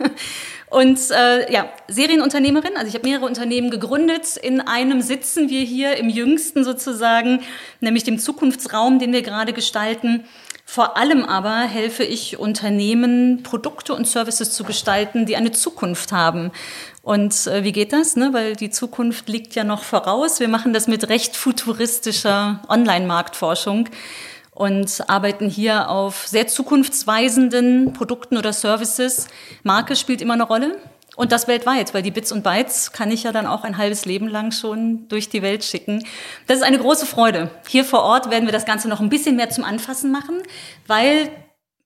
Und äh, ja, Serienunternehmerin, also ich habe mehrere Unternehmen gegründet. In einem sitzen wir hier im jüngsten sozusagen, nämlich dem Zukunftsraum, den wir gerade gestalten. Vor allem aber helfe ich Unternehmen, Produkte und Services zu gestalten, die eine Zukunft haben. Und äh, wie geht das? Ne? Weil die Zukunft liegt ja noch voraus. Wir machen das mit recht futuristischer Online-Marktforschung und arbeiten hier auf sehr zukunftsweisenden Produkten oder Services. Marke spielt immer eine Rolle. Und das weltweit, weil die Bits und Bytes kann ich ja dann auch ein halbes Leben lang schon durch die Welt schicken. Das ist eine große Freude. Hier vor Ort werden wir das Ganze noch ein bisschen mehr zum Anfassen machen, weil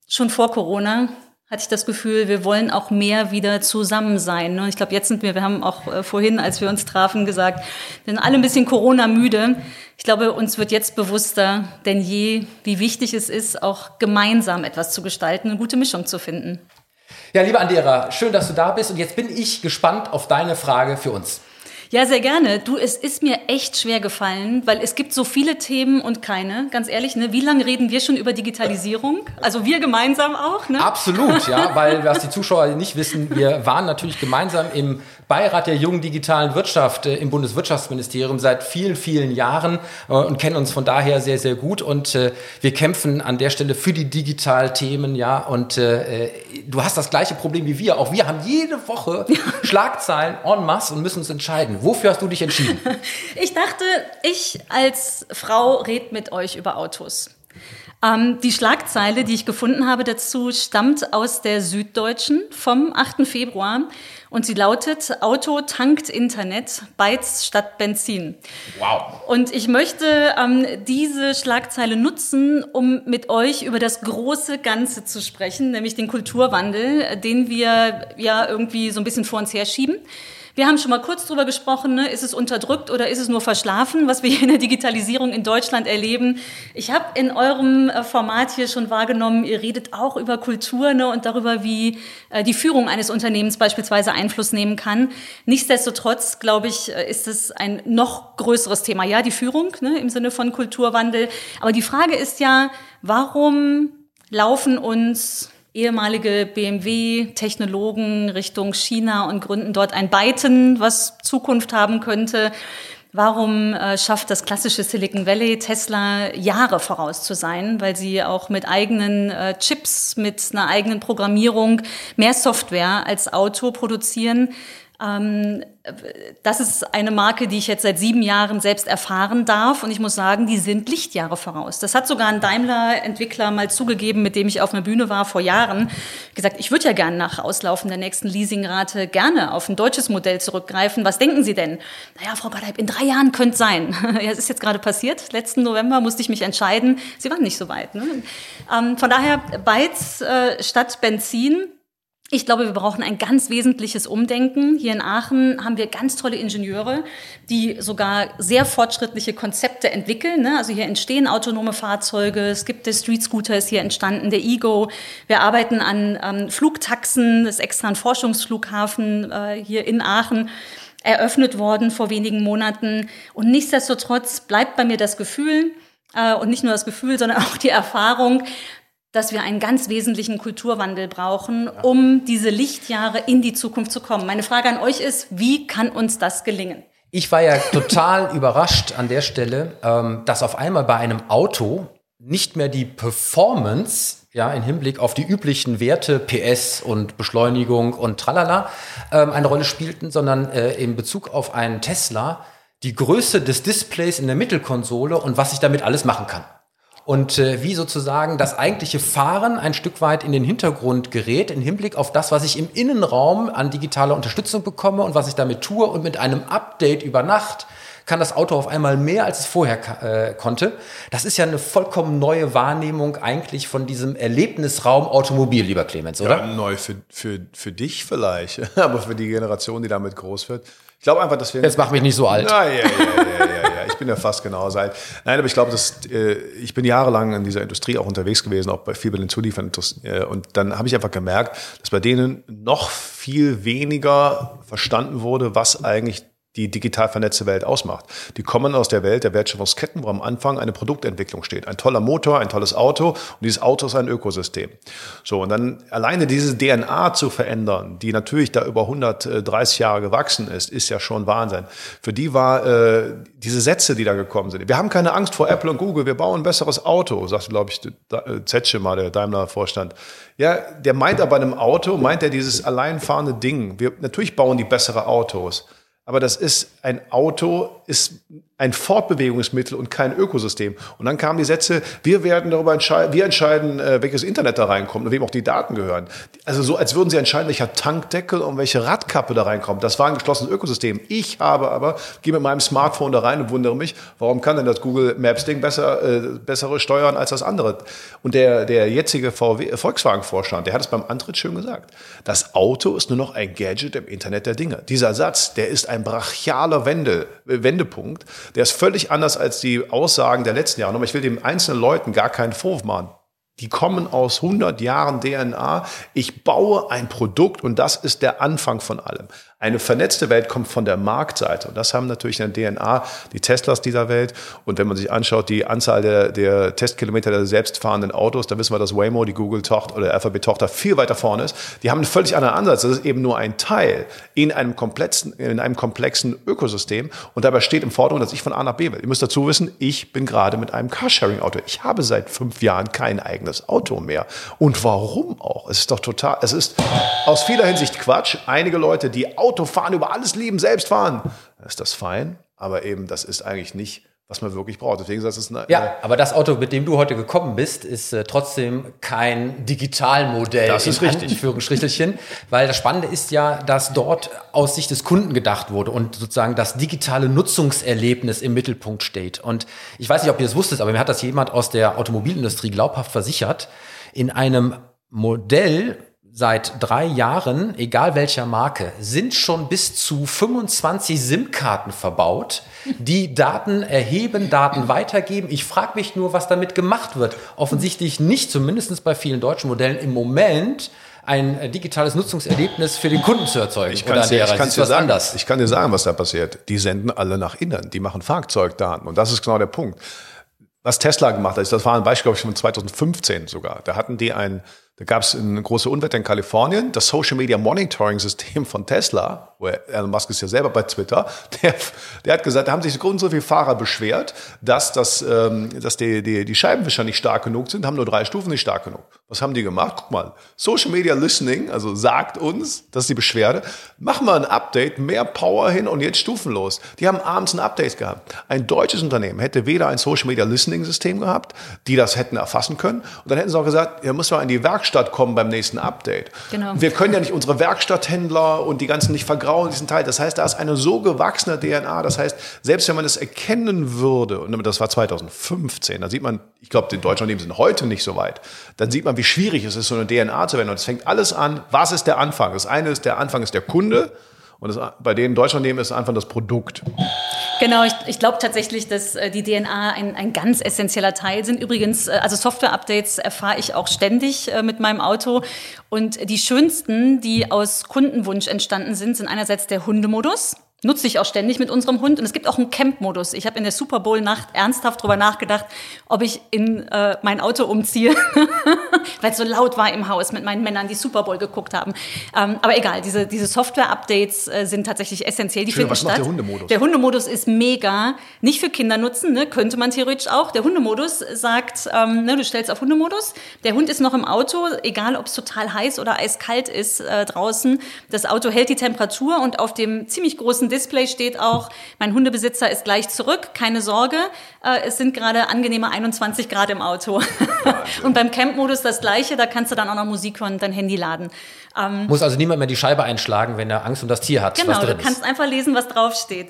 schon vor Corona hatte ich das Gefühl, wir wollen auch mehr wieder zusammen sein. Ne? Ich glaube, jetzt sind wir, wir haben auch äh, vorhin, als wir uns trafen, gesagt, wir sind alle ein bisschen Corona-müde. Ich glaube, uns wird jetzt bewusster denn je, wie wichtig es ist, auch gemeinsam etwas zu gestalten, eine gute Mischung zu finden. Ja, liebe Andera, schön, dass du da bist. Und jetzt bin ich gespannt auf deine Frage für uns. Ja, sehr gerne. Du, es ist mir echt schwer gefallen, weil es gibt so viele Themen und keine. Ganz ehrlich, ne? Wie lange reden wir schon über Digitalisierung? Also wir gemeinsam auch, ne? Absolut, ja, weil was die Zuschauer nicht wissen, wir waren natürlich gemeinsam im Beirat der jungen digitalen Wirtschaft äh, im Bundeswirtschaftsministerium seit vielen, vielen Jahren äh, und kennen uns von daher sehr, sehr gut. Und äh, wir kämpfen an der Stelle für die Digitalthemen, ja. Und du hast das gleiche Problem wie wir. Auch wir haben jede Woche Schlagzeilen en masse und müssen uns entscheiden. Wofür hast du dich entschieden? Ich dachte, ich als Frau red mit euch über Autos. Ähm, die Schlagzeile, die ich gefunden habe dazu, stammt aus der Süddeutschen vom 8. Februar und sie lautet Auto tankt Internet, Bytes statt Benzin. Wow. Und ich möchte ähm, diese Schlagzeile nutzen, um mit euch über das große Ganze zu sprechen, nämlich den Kulturwandel, den wir ja irgendwie so ein bisschen vor uns herschieben. Wir haben schon mal kurz drüber gesprochen, ne? ist es unterdrückt oder ist es nur verschlafen, was wir hier in der Digitalisierung in Deutschland erleben. Ich habe in eurem äh, Format hier schon wahrgenommen, ihr redet auch über Kultur ne? und darüber, wie äh, die Führung eines Unternehmens beispielsweise Einfluss nehmen kann. Nichtsdestotrotz, glaube ich, äh, ist es ein noch größeres Thema. Ja, die Führung ne? im Sinne von Kulturwandel. Aber die Frage ist ja, warum laufen uns ehemalige BMW-Technologen Richtung China und gründen dort ein Byton, was Zukunft haben könnte. Warum äh, schafft das klassische Silicon Valley Tesla Jahre voraus zu sein, weil sie auch mit eigenen äh, Chips, mit einer eigenen Programmierung mehr Software als Auto produzieren? Ähm, das ist eine Marke, die ich jetzt seit sieben Jahren selbst erfahren darf. Und ich muss sagen, die sind Lichtjahre voraus. Das hat sogar ein Daimler-Entwickler mal zugegeben, mit dem ich auf einer Bühne war vor Jahren. Gesagt, ich würde ja gerne nach Auslaufen der nächsten Leasingrate gerne auf ein deutsches Modell zurückgreifen. Was denken Sie denn? Naja, Frau Gottlieb, in drei Jahren könnte sein. ja, es ist jetzt gerade passiert. Letzten November musste ich mich entscheiden. Sie waren nicht so weit. Ne? Ähm, von daher, Bytes äh, statt Benzin ich glaube, wir brauchen ein ganz wesentliches Umdenken. Hier in Aachen haben wir ganz tolle Ingenieure, die sogar sehr fortschrittliche Konzepte entwickeln. Ne? Also hier entstehen autonome Fahrzeuge, es gibt der Street Scooter ist hier entstanden, der Ego. Wir arbeiten an Flugtaxen, das extra ein Forschungsflughafen äh, hier in Aachen eröffnet worden vor wenigen Monaten. Und nichtsdestotrotz bleibt bei mir das Gefühl, äh, und nicht nur das Gefühl, sondern auch die Erfahrung, dass wir einen ganz wesentlichen Kulturwandel brauchen, um diese Lichtjahre in die Zukunft zu kommen. Meine Frage an euch ist, wie kann uns das gelingen? Ich war ja total überrascht an der Stelle, ähm, dass auf einmal bei einem Auto nicht mehr die Performance ja, in Hinblick auf die üblichen Werte PS und Beschleunigung und tralala ähm, eine Rolle spielten, sondern äh, in Bezug auf einen Tesla die Größe des Displays in der Mittelkonsole und was ich damit alles machen kann und äh, wie sozusagen das eigentliche Fahren ein Stück weit in den Hintergrund gerät im Hinblick auf das, was ich im Innenraum an digitaler Unterstützung bekomme und was ich damit tue und mit einem Update über Nacht kann das Auto auf einmal mehr, als es vorher äh, konnte. Das ist ja eine vollkommen neue Wahrnehmung eigentlich von diesem Erlebnisraum Automobil, lieber Clemens, oder? Ja, neu für, für, für dich vielleicht, aber für die Generation, die damit groß wird. Ich glaube einfach, dass wir. Jetzt mach mich nicht so alt. Na, ja, ja, ja, ja, ja. Ich bin ja fast genauso alt. Nein, aber ich glaube, dass äh, ich bin jahrelang in dieser Industrie auch unterwegs gewesen, auch bei viel bei den Zulieferern. Äh, und dann habe ich einfach gemerkt, dass bei denen noch viel weniger verstanden wurde, was eigentlich die digital vernetzte Welt ausmacht. Die kommen aus der Welt der Wertschöpfungsketten, wo am Anfang eine Produktentwicklung steht. Ein toller Motor, ein tolles Auto und dieses Auto ist ein Ökosystem. So, und dann alleine diese DNA zu verändern, die natürlich da über 130 Jahre gewachsen ist, ist ja schon Wahnsinn. Für die war äh, diese Sätze, die da gekommen sind. Wir haben keine Angst vor Apple und Google, wir bauen ein besseres Auto, sagte, glaube ich, äh, Zetsche mal, der Daimler-Vorstand. Ja, der meint aber einem Auto, meint er dieses alleinfahrende Ding. Wir, natürlich bauen die bessere Autos. Aber das ist ein Auto, ist ein Fortbewegungsmittel und kein Ökosystem. Und dann kamen die Sätze, wir werden darüber entscheiden, wir entscheiden, äh, welches Internet da reinkommt und wem auch die Daten gehören. Also so, als würden sie entscheiden, welcher Tankdeckel und welche Radkappe da reinkommt. Das war ein geschlossenes Ökosystem. Ich habe aber, gehe mit meinem Smartphone da rein und wundere mich, warum kann denn das Google Maps Ding besser, äh, bessere steuern als das andere? Und der, der jetzige VW, äh, Volkswagen-Vorstand, der hat es beim Antritt schön gesagt. Das Auto ist nur noch ein Gadget im Internet der Dinge. Dieser Satz, der ist ein brachialer Wende, äh, Wendepunkt der ist völlig anders als die Aussagen der letzten Jahre. Aber ich will den einzelnen Leuten gar keinen Vorwurf machen. Die kommen aus 100 Jahren DNA. Ich baue ein Produkt und das ist der Anfang von allem. Eine vernetzte Welt kommt von der Marktseite. Und das haben natürlich in der DNA die Teslas dieser Welt. Und wenn man sich anschaut, die Anzahl der, der Testkilometer der selbstfahrenden Autos, da wissen wir, dass Waymo, die Google-Tochter oder Alphabet-Tochter, viel weiter vorne ist. Die haben einen völlig anderen Ansatz. Das ist eben nur ein Teil in einem komplexen, in einem komplexen Ökosystem. Und dabei steht im Vordergrund, dass ich von A nach B will. Ihr müsst dazu wissen, ich bin gerade mit einem Carsharing-Auto. Ich habe seit fünf Jahren kein eigenes Auto mehr. Und warum auch? Es ist doch total, es ist aus vieler Hinsicht Quatsch. Einige Leute, die Autos Auto fahren, über alles lieben, selbst fahren, dann ist das fein. Aber eben, das ist eigentlich nicht, was man wirklich braucht. Deswegen ist es eine, ja, aber das Auto, mit dem du heute gekommen bist, ist äh, trotzdem kein Digitalmodell. Das ist richtig. Anführungsstrichelchen, weil das Spannende ist ja, dass dort aus Sicht des Kunden gedacht wurde und sozusagen das digitale Nutzungserlebnis im Mittelpunkt steht. Und ich weiß nicht, ob ihr das wusstet, aber mir hat das jemand aus der Automobilindustrie glaubhaft versichert. In einem Modell seit drei Jahren, egal welcher Marke, sind schon bis zu 25 SIM-Karten verbaut, die Daten erheben, Daten weitergeben. Ich frage mich nur, was damit gemacht wird. Offensichtlich nicht, zumindest bei vielen deutschen Modellen im Moment, ein äh, digitales Nutzungserlebnis für den Kunden zu erzeugen. Ich, oder dir, ich, kann dir sagen, anders. ich kann dir sagen, was da passiert. Die senden alle nach innen. Die machen Fahrzeugdaten. Und das ist genau der Punkt. Was Tesla gemacht hat, das war ein Beispiel, glaube ich, von 2015 sogar. Da hatten die ein Da gab es ein großes Unwetter in Kalifornien. Das Social Media Monitoring System von Tesla, wo Elon Musk ist ja selber bei Twitter, der, der hat gesagt, da haben sich so viele Fahrer beschwert, dass, das, ähm, dass die, die, die Scheibenwischer nicht stark genug sind, haben nur drei Stufen nicht stark genug. Was haben die gemacht? Guck mal, Social Media Listening, also sagt uns, das ist die Beschwerde, machen wir ein Update, mehr Power hin und jetzt stufenlos. Die haben abends ein Update gehabt. Ein deutsches Unternehmen hätte weder ein Social Media Listening System gehabt, die das hätten erfassen können, und dann hätten sie auch gesagt, ja, muss man in die Werkstatt kommen beim nächsten Update. Genau. Wir können ja nicht unsere Werkstatthändler und die ganzen nicht vergrauen, diesen Teil. Das heißt, da ist eine so gewachsene DNA. Das heißt, selbst wenn man es erkennen würde, und das war 2015, da sieht man, ich glaube, die deutschen Unternehmen sind heute nicht so weit, dann sieht man, wie schwierig es ist, so eine DNA zu wenden. Und es fängt alles an, was ist der Anfang? Das eine ist, der Anfang ist der Kunde und das, bei den deutschen Unternehmen ist einfach das Produkt. Genau, ich, ich glaube tatsächlich, dass äh, die DNA ein, ein ganz essentieller Teil sind. Übrigens, äh, also Software-Updates erfahre ich auch ständig äh, mit meinem Auto. Und die schönsten, die aus Kundenwunsch entstanden sind, sind einerseits der Hundemodus nutze ich auch ständig mit unserem Hund. Und es gibt auch einen Camp-Modus. Ich habe in der Super Bowl-Nacht ernsthaft drüber nachgedacht, ob ich in äh, mein Auto umziehe, weil es so laut war im Haus mit meinen Männern, die Super Bowl geguckt haben. Ähm, aber egal, diese, diese Software-Updates äh, sind tatsächlich essentiell. Die Schön, finden was statt. Macht der Hundemodus? Der Hundemodus ist mega. Nicht für Kinder nutzen, ne? könnte man theoretisch auch. Der Hundemodus sagt, ähm, ne, du stellst auf Hundemodus. Der Hund ist noch im Auto, egal ob es total heiß oder eiskalt ist äh, draußen. Das Auto hält die Temperatur und auf dem ziemlich großen Display steht auch, mein Hundebesitzer ist gleich zurück, keine Sorge, äh, es sind gerade angenehme 21 Grad im Auto. und beim Camp-Modus das gleiche, da kannst du dann auch noch Musik hören und dein Handy laden. Ähm, Muss also niemand mehr die Scheibe einschlagen, wenn er Angst um das Tier hat. Genau, du kannst einfach lesen, was draufsteht.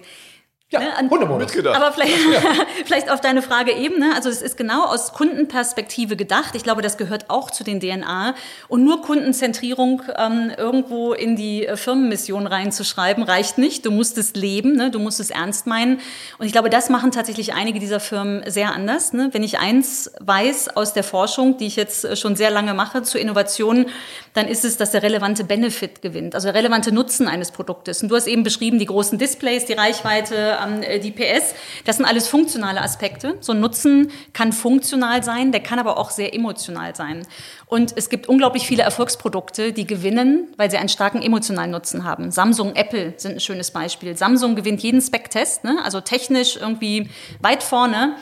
Ja, ne, Hundemodus. Mitgedacht. Aber vielleicht, ja. vielleicht auf deine Frage eben, ne? also es ist genau aus Kundenperspektive gedacht. Ich glaube, das gehört auch zu den DNA. Und nur Kundenzentrierung ähm, irgendwo in die äh, Firmenmission reinzuschreiben, reicht nicht. Du musst es leben, ne? du musst es ernst meinen. Und ich glaube, das machen tatsächlich einige dieser Firmen sehr anders. Ne? Wenn ich eins weiß aus der Forschung, die ich jetzt äh, schon sehr lange mache, zu Innovationen, dann ist es, dass der relevante Benefit gewinnt, also der relevante Nutzen eines Produktes. Und du hast eben beschrieben, die großen Displays, die Reichweite, ähm, die PS, das sind alles funktionale Aspekte. So ein Nutzen kann funktional sein, der kann aber auch sehr emotional sein. Und es gibt unglaublich viele Erfolgsprodukte, die gewinnen, weil sie einen starken emotionalen Nutzen haben. Samsung, Apple sind ein schönes Beispiel. Samsung gewinnt jeden Spec-Test, ne? also technisch irgendwie weit vorne.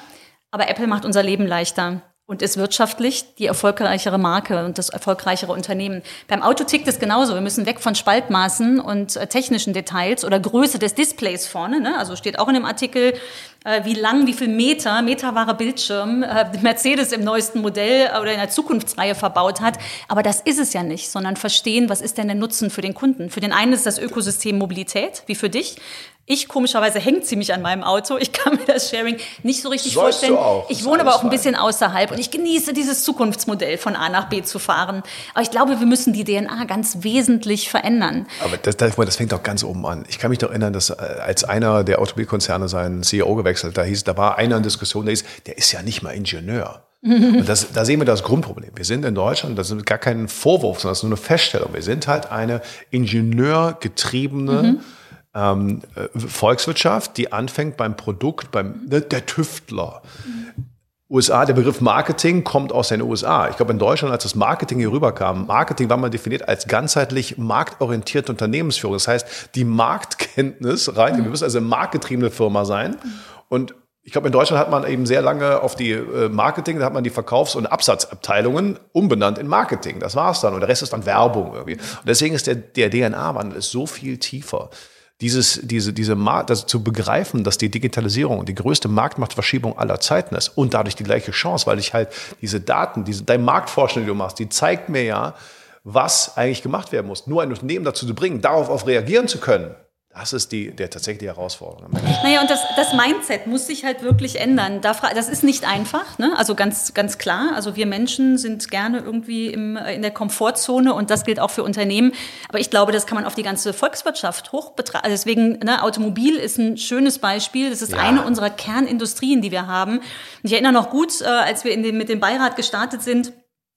Aber Apple macht unser Leben leichter und ist wirtschaftlich die erfolgreichere Marke und das erfolgreichere Unternehmen. Beim Auto tickt es genauso. Wir müssen weg von Spaltmaßen und äh, technischen Details oder Größe des Displays vorne. Ne? Also steht auch in dem Artikel, äh, wie lang, wie viel Meter, meterwahre Bildschirm äh, Mercedes im neuesten Modell oder in der Zukunftsreihe verbaut hat. Aber das ist es ja nicht, sondern verstehen, was ist denn der Nutzen für den Kunden. Für den einen ist das Ökosystem Mobilität, wie für dich. Ich komischerweise hängt ziemlich an meinem Auto. Ich kann mir das Sharing nicht so richtig Sollst vorstellen. Du auch. Ich wohne aber auch ein bisschen außerhalb und ich genieße dieses Zukunftsmodell von A nach B zu fahren. Aber ich glaube, wir müssen die DNA ganz wesentlich verändern. Aber das, das, das fängt doch ganz oben an. Ich kann mich doch erinnern, dass äh, als einer der Automobilkonzerne seinen CEO gewechselt, da hieß, da war einer in Diskussion, der hieß, der ist ja nicht mal Ingenieur. Und das, da sehen wir das Grundproblem. Wir sind in Deutschland, das ist gar kein Vorwurf, sondern das ist nur eine Feststellung. Wir sind halt eine ingenieurgetriebene mhm ähm, äh, Volkswirtschaft, die anfängt beim Produkt, beim ne, der Tüftler. Mhm. USA, der Begriff Marketing kommt aus den USA. Ich glaube, in Deutschland, als das Marketing hier rüberkam, Marketing war mal definiert als ganzheitlich marktorientierte Unternehmensführung. Das heißt, die Marktkenntnis rein, wir müssen also eine marktgetriebene Firma sein. Und ich glaube, in Deutschland hat man eben sehr lange auf die äh, Marketing, da hat man die Verkaufs- und Absatzabteilungen umbenannt in Marketing. Das war's dann. Und der Rest ist dann Werbung irgendwie. Und deswegen ist der, der DNA-Wandel so viel tiefer dieses, diese, diese das zu begreifen, dass die Digitalisierung die größte Marktmachtverschiebung aller Zeiten ist und dadurch die gleiche Chance, weil ich halt diese Daten, diese, deine Marktforschung, die du machst, die zeigt mir ja, was eigentlich gemacht werden muss. Nur ein Unternehmen dazu zu bringen, darauf auf reagieren zu können, das ist die, der tatsächlich die Herausforderung. Naja, und das, das Mindset muss sich halt wirklich ändern. Das ist nicht einfach, ne? also ganz, ganz klar. Also wir Menschen sind gerne irgendwie im, in der Komfortzone und das gilt auch für Unternehmen. Aber ich glaube, das kann man auf die ganze Volkswirtschaft hoch betrachten. Also deswegen, ne, Automobil ist ein schönes Beispiel. Das ist ja. eine unserer Kernindustrien, die wir haben. Und ich erinnere noch gut, äh, als wir in den, mit dem Beirat gestartet sind,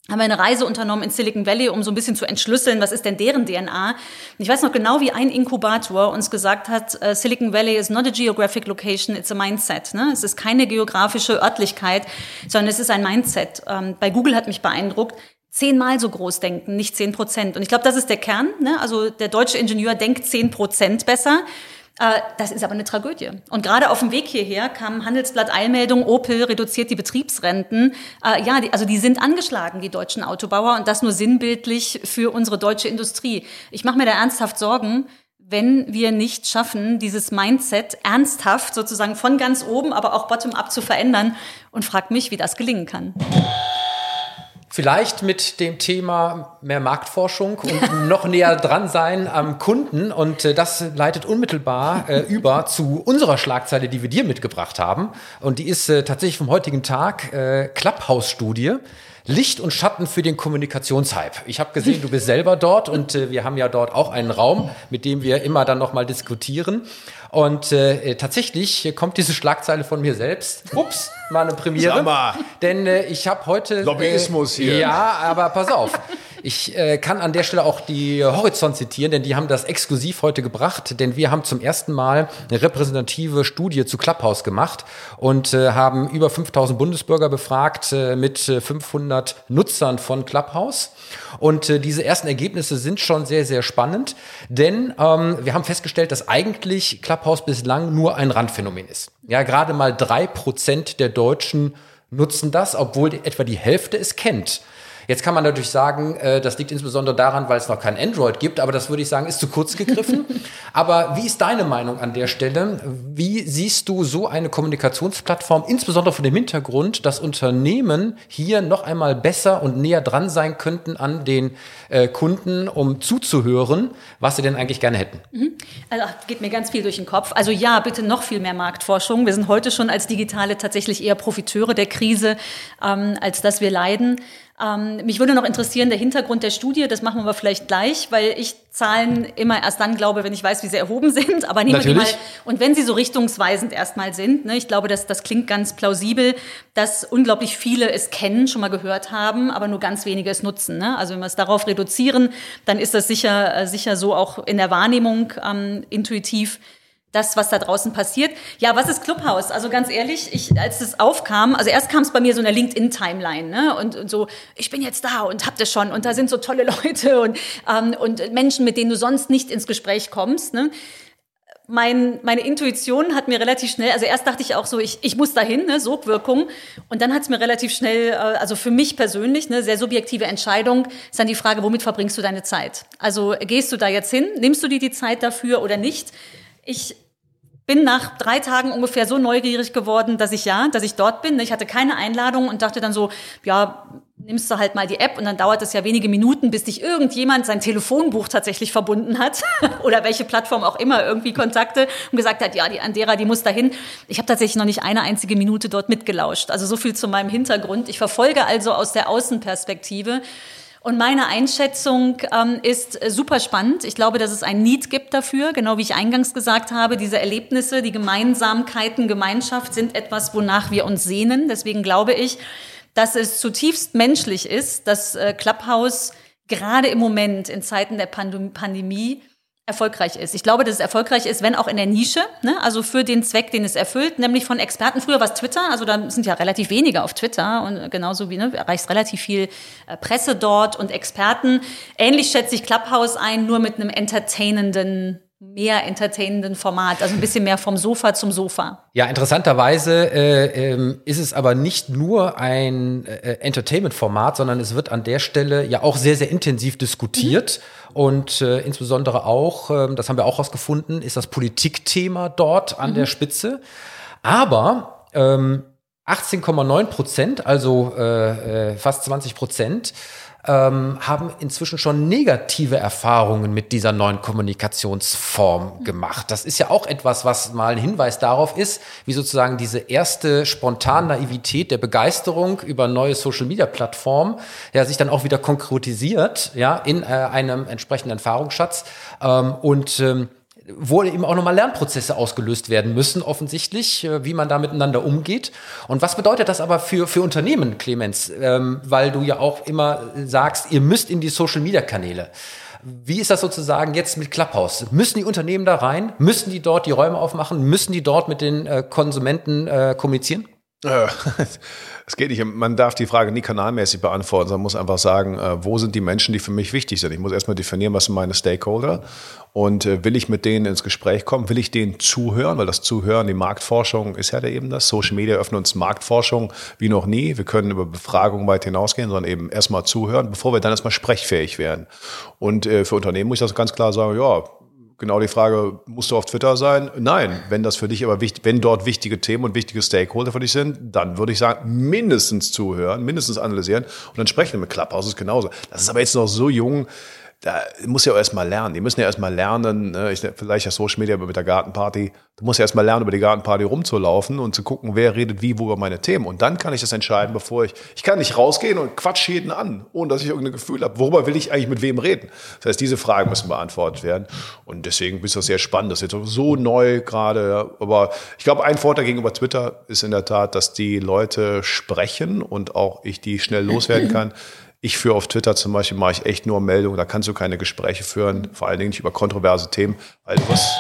haben wir eine Reise unternommen in Silicon Valley, um so ein bisschen zu entschlüsseln, was ist denn deren DNA. Und ich weiß noch genau, wie ein Inkubator uns gesagt hat, äh, Silicon Valley is not a geographic location, it's a mindset. Ne? Es ist keine geografische Örtlichkeit, sondern es ist ein Mindset. Ähm, bei Google hat mich beeindruckt, zehnmal so groß denken, nicht zehn Prozent. Und ich glaube, das ist der Kern. Ne? Also der deutsche Ingenieur denkt zehn Prozent besser. Äh, das ist aber eine Tragödie. Und gerade auf dem Weg hierher kam Handelsblatt Eilmeldung, Opel reduziert die Betriebsrenten. Äh, ja, also die sind angeschlagen, die deutschen Autobauer, und das nur sinnbildlich für unsere deutsche Industrie. Ich mache mir da ernsthaft Sorgen, wenn wir nicht schaffen, dieses Mindset ernsthaft sozusagen von ganz oben, aber auch bottom-up zu verändern und fragt mich, wie das gelingen kann. Vielleicht mit dem Thema mehr Marktforschung und noch näher dran sein am Kunden. Und äh, das leitet unmittelbar äh, über zu unserer Schlagzeile, die wir dir mitgebracht haben. Und die ist äh, tatsächlich vom heutigen Tag äh, Clubhouse-Studie. Licht und Schatten für den Kommunikationshype. Ich habe gesehen, du bist selber dort und äh, wir haben ja dort auch einen Raum, mit dem wir immer dann nochmal diskutieren. Und äh, tatsächlich kommt diese Schlagzeile von mir selbst. Ups, mal eine Premiere. Mal. Denn äh, ich habe heute. Lobbyismus äh, hier. Ja, aber pass auf. Ich äh, kann an der Stelle auch die Horizont zitieren, denn die haben das exklusiv heute gebracht, denn wir haben zum ersten Mal eine repräsentative Studie zu Clubhouse gemacht und äh, haben über 5000 Bundesbürger befragt äh, mit 500 Nutzern von Clubhouse. Und äh, diese ersten Ergebnisse sind schon sehr, sehr spannend, denn ähm, wir haben festgestellt, dass eigentlich Clubhouse bislang nur ein Randphänomen ist. Ja, gerade mal drei Prozent der Deutschen nutzen das, obwohl etwa die Hälfte es kennt. Jetzt kann man natürlich sagen, äh, das liegt insbesondere daran, weil es noch kein Android gibt, aber das würde ich sagen, ist zu kurz gegriffen. aber wie ist deine Meinung an der Stelle? Wie siehst du so eine Kommunikationsplattform, insbesondere von dem Hintergrund, dass Unternehmen hier noch einmal besser und näher dran sein könnten an den äh, Kunden, um zuzuhören, was sie denn eigentlich gerne hätten? Mhm. Also geht mir ganz viel durch den Kopf. Also ja, bitte noch viel mehr Marktforschung. Wir sind heute schon als Digitale tatsächlich eher Profiteure der Krise, ähm, als dass wir leiden. Ähm, mich würde noch interessieren, der Hintergrund der Studie, das machen wir aber vielleicht gleich, weil ich Zahlen immer erst dann glaube, wenn ich weiß, wie sie erhoben sind. Aber nehmen wir die mal, und wenn sie so richtungsweisend erstmal sind, ne, ich glaube, dass das klingt ganz plausibel, dass unglaublich viele es kennen, schon mal gehört haben, aber nur ganz wenige es nutzen. Ne? Also wenn wir es darauf reduzieren, dann ist das sicher, äh, sicher so auch in der Wahrnehmung ähm, intuitiv das, was da draußen passiert. Ja, was ist Clubhouse? Also ganz ehrlich, ich, als es aufkam, also erst kam es bei mir so in der LinkedIn-Timeline, ne? Und, und, so, ich bin jetzt da und hab das schon und da sind so tolle Leute und, ähm, und Menschen, mit denen du sonst nicht ins Gespräch kommst. Ne? Mein, meine Intuition hat mir relativ schnell, also erst dachte ich auch so, ich, ich muss dahin, ne, Sogwirkung. Und dann hat es mir relativ schnell, äh, also für mich persönlich, ne, sehr subjektive Entscheidung, ist dann die Frage, womit verbringst du deine Zeit? Also gehst du da jetzt hin, nimmst du dir die Zeit dafür oder nicht? Ich bin nach drei Tagen ungefähr so neugierig geworden, dass ich ja, dass ich dort bin. Ich hatte keine Einladung und dachte dann so, ja, nimmst du halt mal die App und dann dauert es ja wenige Minuten, bis dich irgendjemand sein Telefonbuch tatsächlich verbunden hat oder welche Plattform auch immer irgendwie Kontakte und gesagt hat, ja, die Andera, die muss dahin. Ich habe tatsächlich noch nicht eine einzige Minute dort mitgelauscht. Also so viel zu meinem Hintergrund. Ich verfolge also aus der Außenperspektive und meine Einschätzung ähm, ist äh, super spannend. Ich glaube, dass es ein Need gibt dafür, genau wie ich eingangs gesagt habe. Diese Erlebnisse, die Gemeinsamkeiten, Gemeinschaft sind etwas, wonach wir uns sehnen. Deswegen glaube ich, dass es zutiefst menschlich ist, dass äh, Clubhouse gerade im Moment in Zeiten der Pandemie erfolgreich ist. Ich glaube, dass es erfolgreich ist, wenn auch in der Nische, ne? also für den Zweck, den es erfüllt, nämlich von Experten. Früher war es Twitter, also da sind ja relativ wenige auf Twitter und genauso wie, ne, erreicht relativ viel äh, Presse dort und Experten. Ähnlich schätze ich Clubhouse ein, nur mit einem entertainenden mehr entertainenden Format, also ein bisschen mehr vom Sofa zum Sofa. Ja, interessanterweise äh, ähm, ist es aber nicht nur ein äh, Entertainment-Format, sondern es wird an der Stelle ja auch sehr, sehr intensiv diskutiert. Mhm. Und äh, insbesondere auch, äh, das haben wir auch herausgefunden, ist das Politikthema dort an mhm. der Spitze. Aber ähm, 18,9 Prozent, also äh, äh, fast 20 Prozent, ähm, haben inzwischen schon negative Erfahrungen mit dieser neuen Kommunikationsform gemacht. Das ist ja auch etwas, was mal ein Hinweis darauf ist, wie sozusagen diese erste spontane Naivität der Begeisterung über neue Social-Media-Plattformen ja sich dann auch wieder konkretisiert, ja, in äh, einem entsprechenden Erfahrungsschatz. Ähm, und ähm, wo eben auch nochmal Lernprozesse ausgelöst werden müssen, offensichtlich, äh, wie man da miteinander umgeht. Und was bedeutet das aber für, für Unternehmen, Clemens? Ähm, weil du ja auch immer sagst, ihr müsst in die Social-Media-Kanäle. Wie ist das sozusagen jetzt mit Clubhouse? Müssen die Unternehmen da rein? Müssen die dort die Räume aufmachen? Müssen die dort mit den äh, Konsumenten äh, kommunizieren? Äh, es geht nicht. Man darf die Frage nie kanalmäßig beantworten, sondern muss einfach sagen, äh, wo sind die Menschen, die für mich wichtig sind. Ich muss erstmal definieren, was sind meine Stakeholder und äh, will ich mit denen ins Gespräch kommen, will ich denen zuhören, weil das Zuhören, die Marktforschung ist ja eben das. Social Media öffnen uns Marktforschung wie noch nie. Wir können über Befragungen weit hinausgehen, sondern eben erstmal zuhören, bevor wir dann erstmal sprechfähig werden. Und für Unternehmen muss ich das ganz klar sagen, ja, Genau die Frage, musst du auf Twitter sein? Nein, wenn das für dich aber wichtig, wenn dort wichtige Themen und wichtige Stakeholder für dich sind, dann würde ich sagen, mindestens zuhören, mindestens analysieren und dann sprechen mit Clubhouse ist genauso. Das ist aber jetzt noch so jung, da muss ja erstmal lernen. Die müssen ja erstmal lernen, ne? ich, vielleicht ja Social Media mit der Gartenparty. Du musst ja erstmal lernen, über die Gartenparty rumzulaufen und zu gucken, wer redet wie, wo über meine Themen. Und dann kann ich das entscheiden, bevor ich, ich kann nicht rausgehen und quatsch jeden an, ohne dass ich irgendein Gefühl habe, worüber will ich eigentlich mit wem reden. Das heißt, diese Fragen müssen beantwortet werden. Und deswegen ist das sehr spannend. Das ist jetzt so neu gerade. Aber ich glaube, ein Vorteil gegenüber Twitter ist in der Tat, dass die Leute sprechen und auch ich die schnell loswerden kann. Ich führe auf Twitter zum Beispiel, mache ich echt nur Meldungen, da kannst du keine Gespräche führen, vor allen Dingen nicht über kontroverse Themen, weil du was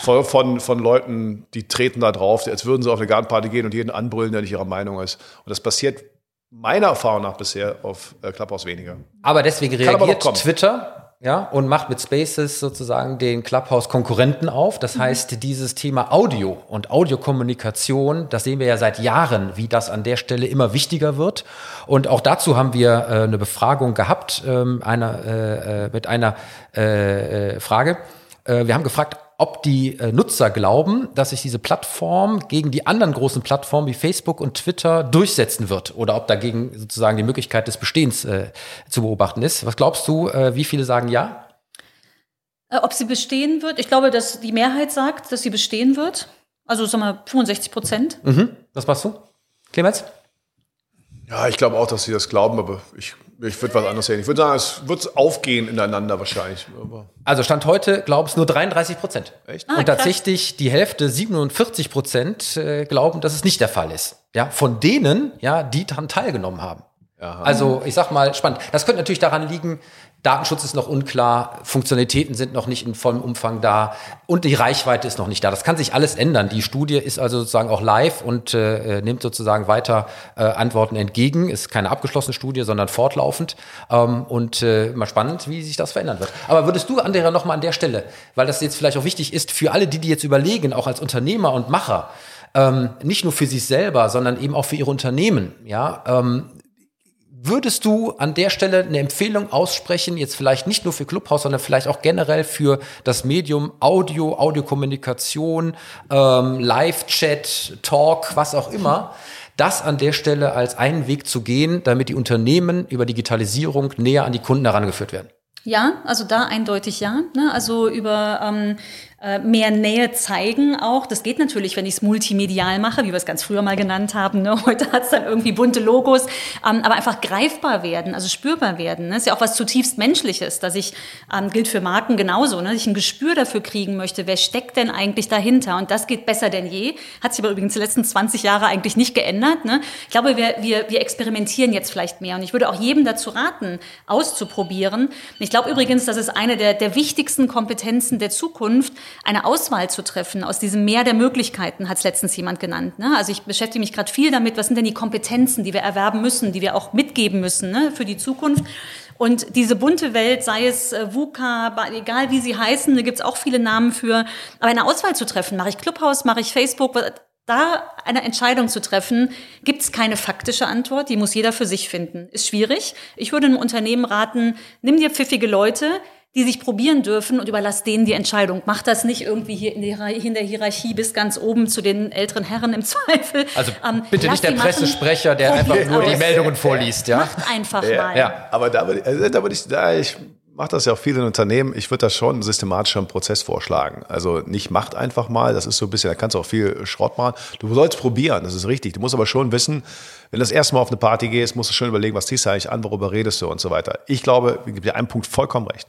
voll von, von Leuten, die treten da drauf, als würden sie auf eine Gartenparty gehen und jeden anbrüllen, der nicht ihrer Meinung ist. Und das passiert meiner Erfahrung nach bisher auf äh, Clubhouse weniger. Aber deswegen reagiert Twitter ja, und macht mit Spaces sozusagen den Clubhouse-Konkurrenten auf. Das mhm. heißt, dieses Thema Audio und Audiokommunikation, das sehen wir ja seit Jahren, wie das an der Stelle immer wichtiger wird. Und auch dazu haben wir äh, eine Befragung gehabt, ähm, einer, äh, äh mit einer äh, äh, Frage. Äh, wir haben gefragt, ob die äh, Nutzer glauben, dass sich diese Plattform gegen die anderen großen Plattformen wie Facebook und Twitter durchsetzen wird oder ob dagegen sozusagen die Möglichkeit des Bestehens äh, zu beobachten ist. Was glaubst du, äh, wie viele sagen ja? Äh, ob sie bestehen wird? Ich glaube, dass die Mehrheit sagt, dass sie bestehen wird. Also sagen wir 65 Prozent. Mhm. Was machst du, Clemens? Ja, ich glaube auch, dass sie das glauben, aber ich ich würde was anderes sehen. Ich würde sagen, es wird aufgehen ineinander wahrscheinlich. Also Stand heute glauben es nur 33 Prozent. Echt? Ah, und tatsächlich die Hälfte, 47 Prozent, äh, glauben, dass es nicht der Fall ist. Ja, von denen, ja, die daran teilgenommen haben. Aha. Also ich sag mal, spannend. Das könnte natürlich daran liegen, Datenschutz ist noch unklar, Funktionalitäten sind noch nicht in vollem Umfang da und die Reichweite ist noch nicht da. Das kann sich alles ändern. Die Studie ist also sozusagen auch live und äh, nimmt sozusagen weiter äh, Antworten entgegen. Ist keine abgeschlossene Studie, sondern fortlaufend. Ähm, und äh, mal spannend, wie sich das verändern wird. Aber würdest du, Andrea, nochmal an der Stelle, weil das jetzt vielleicht auch wichtig ist für alle, die, die jetzt überlegen, auch als Unternehmer und Macher, ähm, nicht nur für sich selber, sondern eben auch für ihre Unternehmen, ja, ähm, Würdest du an der Stelle eine Empfehlung aussprechen, jetzt vielleicht nicht nur für Clubhouse, sondern vielleicht auch generell für das Medium Audio, Audiokommunikation, ähm, Live-Chat, Talk, was auch immer, das an der Stelle als einen Weg zu gehen, damit die Unternehmen über Digitalisierung näher an die Kunden herangeführt werden? Ja, also da eindeutig ja. Ne? Also über ähm, äh, mehr Nähe zeigen auch. Das geht natürlich, wenn ich es multimedial mache, wie wir es ganz früher mal genannt haben. Ne? Heute hat es dann irgendwie bunte Logos, ähm, aber einfach greifbar werden, also spürbar werden. Ne? Ist ja auch was zutiefst Menschliches, dass ich, ähm, gilt für Marken genauso, ne? dass ich ein Gespür dafür kriegen möchte, wer steckt denn eigentlich dahinter? Und das geht besser denn je. Hat sich aber übrigens die letzten 20 Jahre eigentlich nicht geändert. Ne? Ich glaube, wir, wir, wir experimentieren jetzt vielleicht mehr. Und ich würde auch jedem dazu raten, auszuprobieren. Ich glaube übrigens, das ist eine der, der wichtigsten Kompetenzen der Zukunft, eine Auswahl zu treffen aus diesem Meer der Möglichkeiten, hat es letztens jemand genannt. Ne? Also ich beschäftige mich gerade viel damit, was sind denn die Kompetenzen, die wir erwerben müssen, die wir auch mitgeben müssen ne, für die Zukunft. Und diese bunte Welt, sei es äh, VUCA, egal wie sie heißen, da gibt es auch viele Namen für, aber eine Auswahl zu treffen, mache ich Clubhouse, mache ich Facebook, da eine Entscheidung zu treffen, gibt es keine faktische Antwort, die muss jeder für sich finden. Ist schwierig. Ich würde einem Unternehmen raten, nimm dir pfiffige Leute, die sich probieren dürfen und überlass denen die Entscheidung. Mach das nicht irgendwie hier in, in der Hierarchie bis ganz oben zu den älteren Herren im Zweifel. Also ähm, bitte nicht der Pressesprecher, der einfach nur die Meldungen vorliest. Ja? Macht einfach ja, mal. Ja. Aber da würde also, da würd ich, da ich mache das ja auch viel in Unternehmen. Ich würde da schon systematisch einen Prozess vorschlagen. Also nicht macht einfach mal, das ist so ein bisschen, da kannst du auch viel Schrott machen. Du sollst probieren, das ist richtig. Du musst aber schon wissen, wenn du das erste Mal auf eine Party gehst, musst du schon überlegen, was ziehst du eigentlich an, worüber redest du und so weiter. Ich glaube, ich gebe dir einen Punkt vollkommen recht.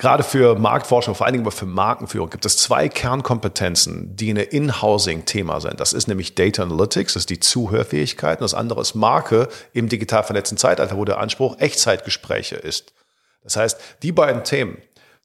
Gerade für Marktforschung, vor allen Dingen aber für Markenführung, gibt es zwei Kernkompetenzen, die eine In-Housing-Thema sind. Das ist nämlich Data Analytics, das ist die Zuhörfähigkeit, und das andere ist Marke im digital vernetzten Zeitalter, wo der Anspruch Echtzeitgespräche ist. Das heißt, die beiden Themen,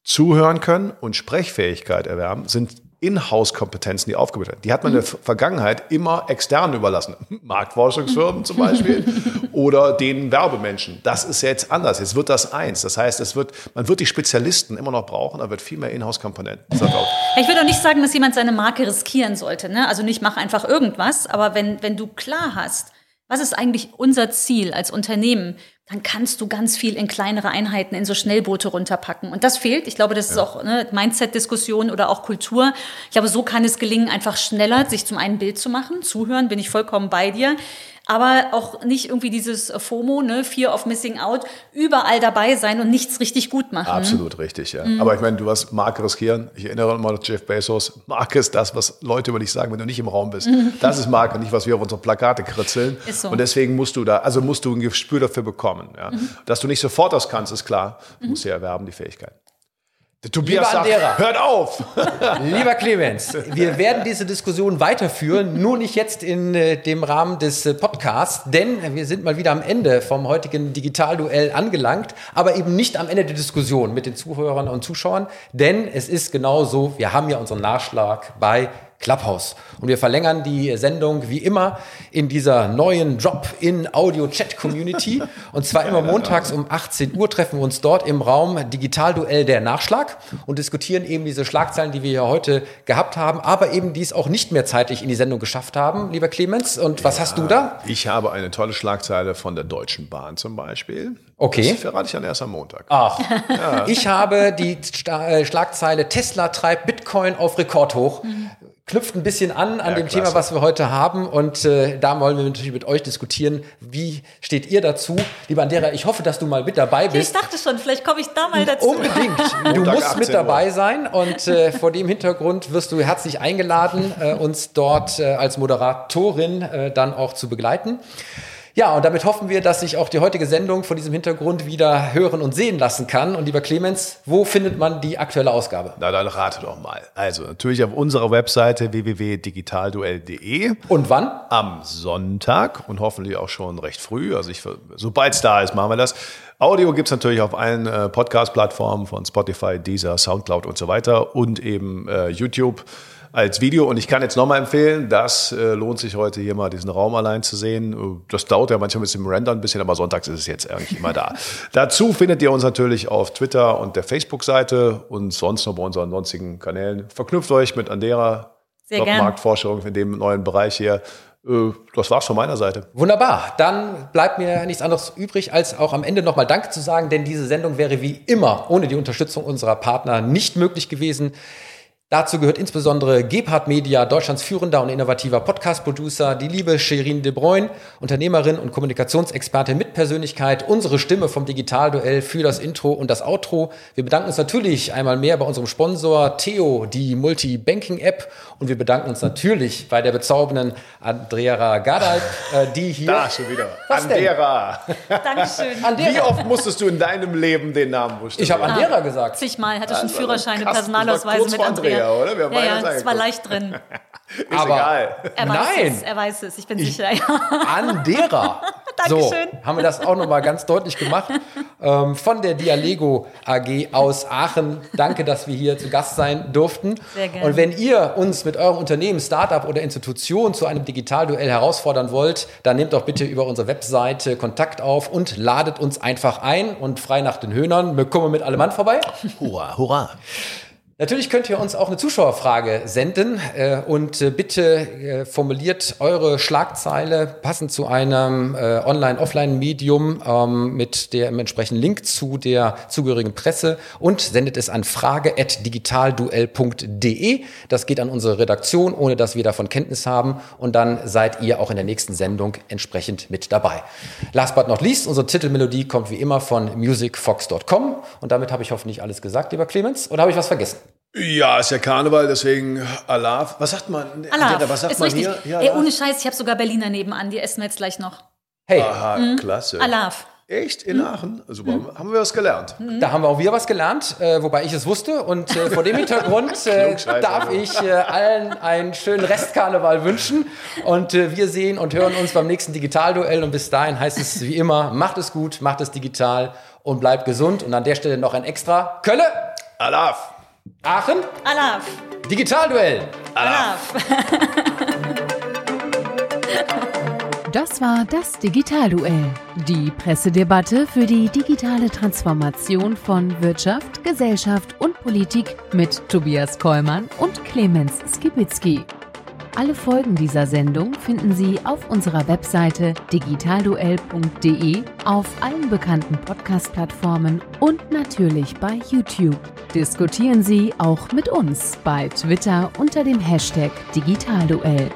zuhören können und Sprechfähigkeit erwerben, sind Inhouse-Kompetenzen, die aufgebaut werden. Die hat man in der Vergangenheit immer extern überlassen. Marktforschungsfirmen zum Beispiel oder den Werbemenschen. Das ist jetzt anders. Jetzt wird das eins. Das heißt, es wird, man wird die Spezialisten immer noch brauchen, aber wird viel mehr Inhouse-Komponenten. Ich würde auch nicht sagen, dass jemand seine Marke riskieren sollte. Ne? Also nicht mach einfach irgendwas, aber wenn, wenn du klar hast, was ist eigentlich unser Ziel als Unternehmen? Dann kannst du ganz viel in kleinere Einheiten, in so Schnellboote runterpacken. Und das fehlt. Ich glaube, das ist auch ne, Mindset-Diskussion oder auch Kultur. Ich glaube, so kann es gelingen, einfach schneller sich zum einen Bild zu machen. Zuhören, bin ich vollkommen bei dir aber auch nicht irgendwie dieses FOMO, ne, Fear of Missing Out, überall dabei sein und nichts richtig gut machen. Absolut richtig, ja. Mhm. Aber ich meine, du hast Marke riskieren. Ich erinnere mal Jeff Bezos. Marke ist das, was Leute über dich sagen, wenn du nicht im Raum bist. Mhm. Das ist Marke, nicht was wir auf unsere Plakate kritzeln. Ist so. Und deswegen musst du da, also musst du ein Gespür dafür bekommen. Ja. Mhm. Dass du nicht sofort das kannst, ist klar. Du musst ja erwerben, die Fähigkeit. Der Tobias Lieber sagt, hört auf! Lieber Clemens, wir werden diese Diskussion weiterführen, nur nicht jetzt in äh, dem Rahmen des äh, Podcasts, denn wir sind mal wieder am Ende vom heutigen Digitalduell angelangt, aber eben nicht am Ende der Diskussion mit den Zuhörern und Zuschauern, denn es ist genau so, wir haben ja unseren Nachschlag bei Clubhouse. Und wir verlängern die Sendung wie immer in dieser neuen Drop-in-Audio-Chat-Community. Und zwar immer montags um 18 Uhr treffen wir uns dort im Raum Digitalduell der Nachschlag und diskutieren eben diese Schlagzeilen, die wir ja heute gehabt haben, aber eben die es auch nicht mehr zeitlich in die Sendung geschafft haben, lieber Clemens. Und was ja, hast du da? Ich habe eine tolle Schlagzeile von der Deutschen Bahn zum Beispiel. Okay. Das verrate ich dann erst am Montag. Ach. Ja. Ich habe die äh, Schlagzeile Tesla treibt Bitcoin auf Rekord hoch. Mhm knüpft ein bisschen an an ja, dem klasse. Thema, was wir heute haben. Und äh, da wollen wir natürlich mit euch diskutieren. Wie steht ihr dazu? Lieber Andrea, ich hoffe, dass du mal mit dabei bist. Ich dachte schon, vielleicht komme ich da mal dazu. Unbedingt. Du musst mit dabei sein. Und äh, vor dem Hintergrund wirst du herzlich eingeladen, äh, uns dort äh, als Moderatorin äh, dann auch zu begleiten. Ja, und damit hoffen wir, dass sich auch die heutige Sendung vor diesem Hintergrund wieder hören und sehen lassen kann. Und lieber Clemens, wo findet man die aktuelle Ausgabe? Na, dann rate doch mal. Also natürlich auf unserer Webseite www.digitalduell.de. Und wann? Am Sonntag und hoffentlich auch schon recht früh. Also ich, sobald es da ist, machen wir das. Audio gibt es natürlich auf allen äh, Podcast-Plattformen von Spotify, Deezer, Soundcloud und so weiter und eben äh, YouTube als Video. Und ich kann jetzt nochmal empfehlen, das äh, lohnt sich heute hier mal diesen Raum allein zu sehen. Das dauert ja manchmal mit dem Render ein bisschen, aber sonntags ist es jetzt eigentlich immer da. Dazu findet ihr uns natürlich auf Twitter und der Facebook-Seite und sonst noch bei unseren sonstigen Kanälen. Verknüpft euch mit Andera, Marktforschung in dem neuen Bereich hier. Äh, das war's von meiner Seite. Wunderbar. Dann bleibt mir nichts anderes übrig, als auch am Ende nochmal Danke zu sagen, denn diese Sendung wäre wie immer ohne die Unterstützung unserer Partner nicht möglich gewesen. Dazu gehört insbesondere Gebhardt Media, Deutschlands führender und innovativer Podcast-Producer, die liebe Sherin de Bruyne, Unternehmerin und Kommunikationsexpertin mit Persönlichkeit, unsere Stimme vom Digitalduell für das Intro und das Outro. Wir bedanken uns natürlich einmal mehr bei unserem Sponsor Theo, die Multi-Banking-App und wir bedanken uns natürlich bei der bezaubernden Andrea Gadalp, äh, die hier... Da schon wieder. Andera. Dankeschön. Andera. Wie oft musstest du in deinem Leben den Namen buchstabieren? Ich habe Andera gesagt. Zigmal, hatte schon Führerscheine, Personalausweise mit Andrea ja, oder? Wir haben ja, ja, es war leicht drin. Ist Aber egal. Er weiß Nein. es, er weiß es, ich bin ich, sicher. An derer. so, haben wir das auch nochmal ganz deutlich gemacht. Ähm, von der Dialego AG aus Aachen. Danke, dass wir hier zu Gast sein durften. Sehr gerne. Und wenn ihr uns mit eurem Unternehmen, Startup oder Institution zu einem Digitalduell herausfordern wollt, dann nehmt doch bitte über unsere Webseite Kontakt auf und ladet uns einfach ein und frei nach den Höhnern. Wir kommen mit allem Mann vorbei. Hurra, hurra. Natürlich könnt ihr uns auch eine Zuschauerfrage senden äh, und äh, bitte äh, formuliert eure Schlagzeile passend zu einem äh, Online-Offline-Medium ähm, mit dem entsprechenden Link zu der zugehörigen Presse und sendet es an frage.digitalduell.de. Das geht an unsere Redaktion, ohne dass wir davon Kenntnis haben und dann seid ihr auch in der nächsten Sendung entsprechend mit dabei. Last but not least, unsere Titelmelodie kommt wie immer von musicfox.com und damit habe ich hoffentlich alles gesagt, lieber Clemens, oder habe ich was vergessen? Ja, ist ja Karneval, deswegen Alaf. Was sagt man? Alaf. Was sagt ist man richtig. hier? Ja, Ey, ohne Scheiß, ich habe sogar Berliner nebenan, die essen wir jetzt gleich noch. Hey. Aha, mhm. klasse. Alaf. Echt? In mhm. Aachen? Super. Mhm. Haben wir was gelernt? Mhm. Da haben wir auch wieder was gelernt, äh, wobei ich es wusste. Und äh, vor dem Hintergrund äh, darf ich äh, allen einen schönen Restkarneval wünschen. Und äh, wir sehen und hören uns beim nächsten Digitalduell. Und bis dahin heißt es wie immer, macht es gut, macht es digital und bleibt gesund. Und an der Stelle noch ein extra Kölle Alaf. Aachen, Alaf. Digitalduell. Alaf. Das war das Digitalduell. Die Pressedebatte für die digitale Transformation von Wirtschaft, Gesellschaft und Politik mit Tobias Kollmann und Clemens Skibitzky. Alle Folgen dieser Sendung finden Sie auf unserer Webseite digitalduell.de, auf allen bekannten Podcast-Plattformen und natürlich bei YouTube. Diskutieren Sie auch mit uns bei Twitter unter dem Hashtag Digitalduell.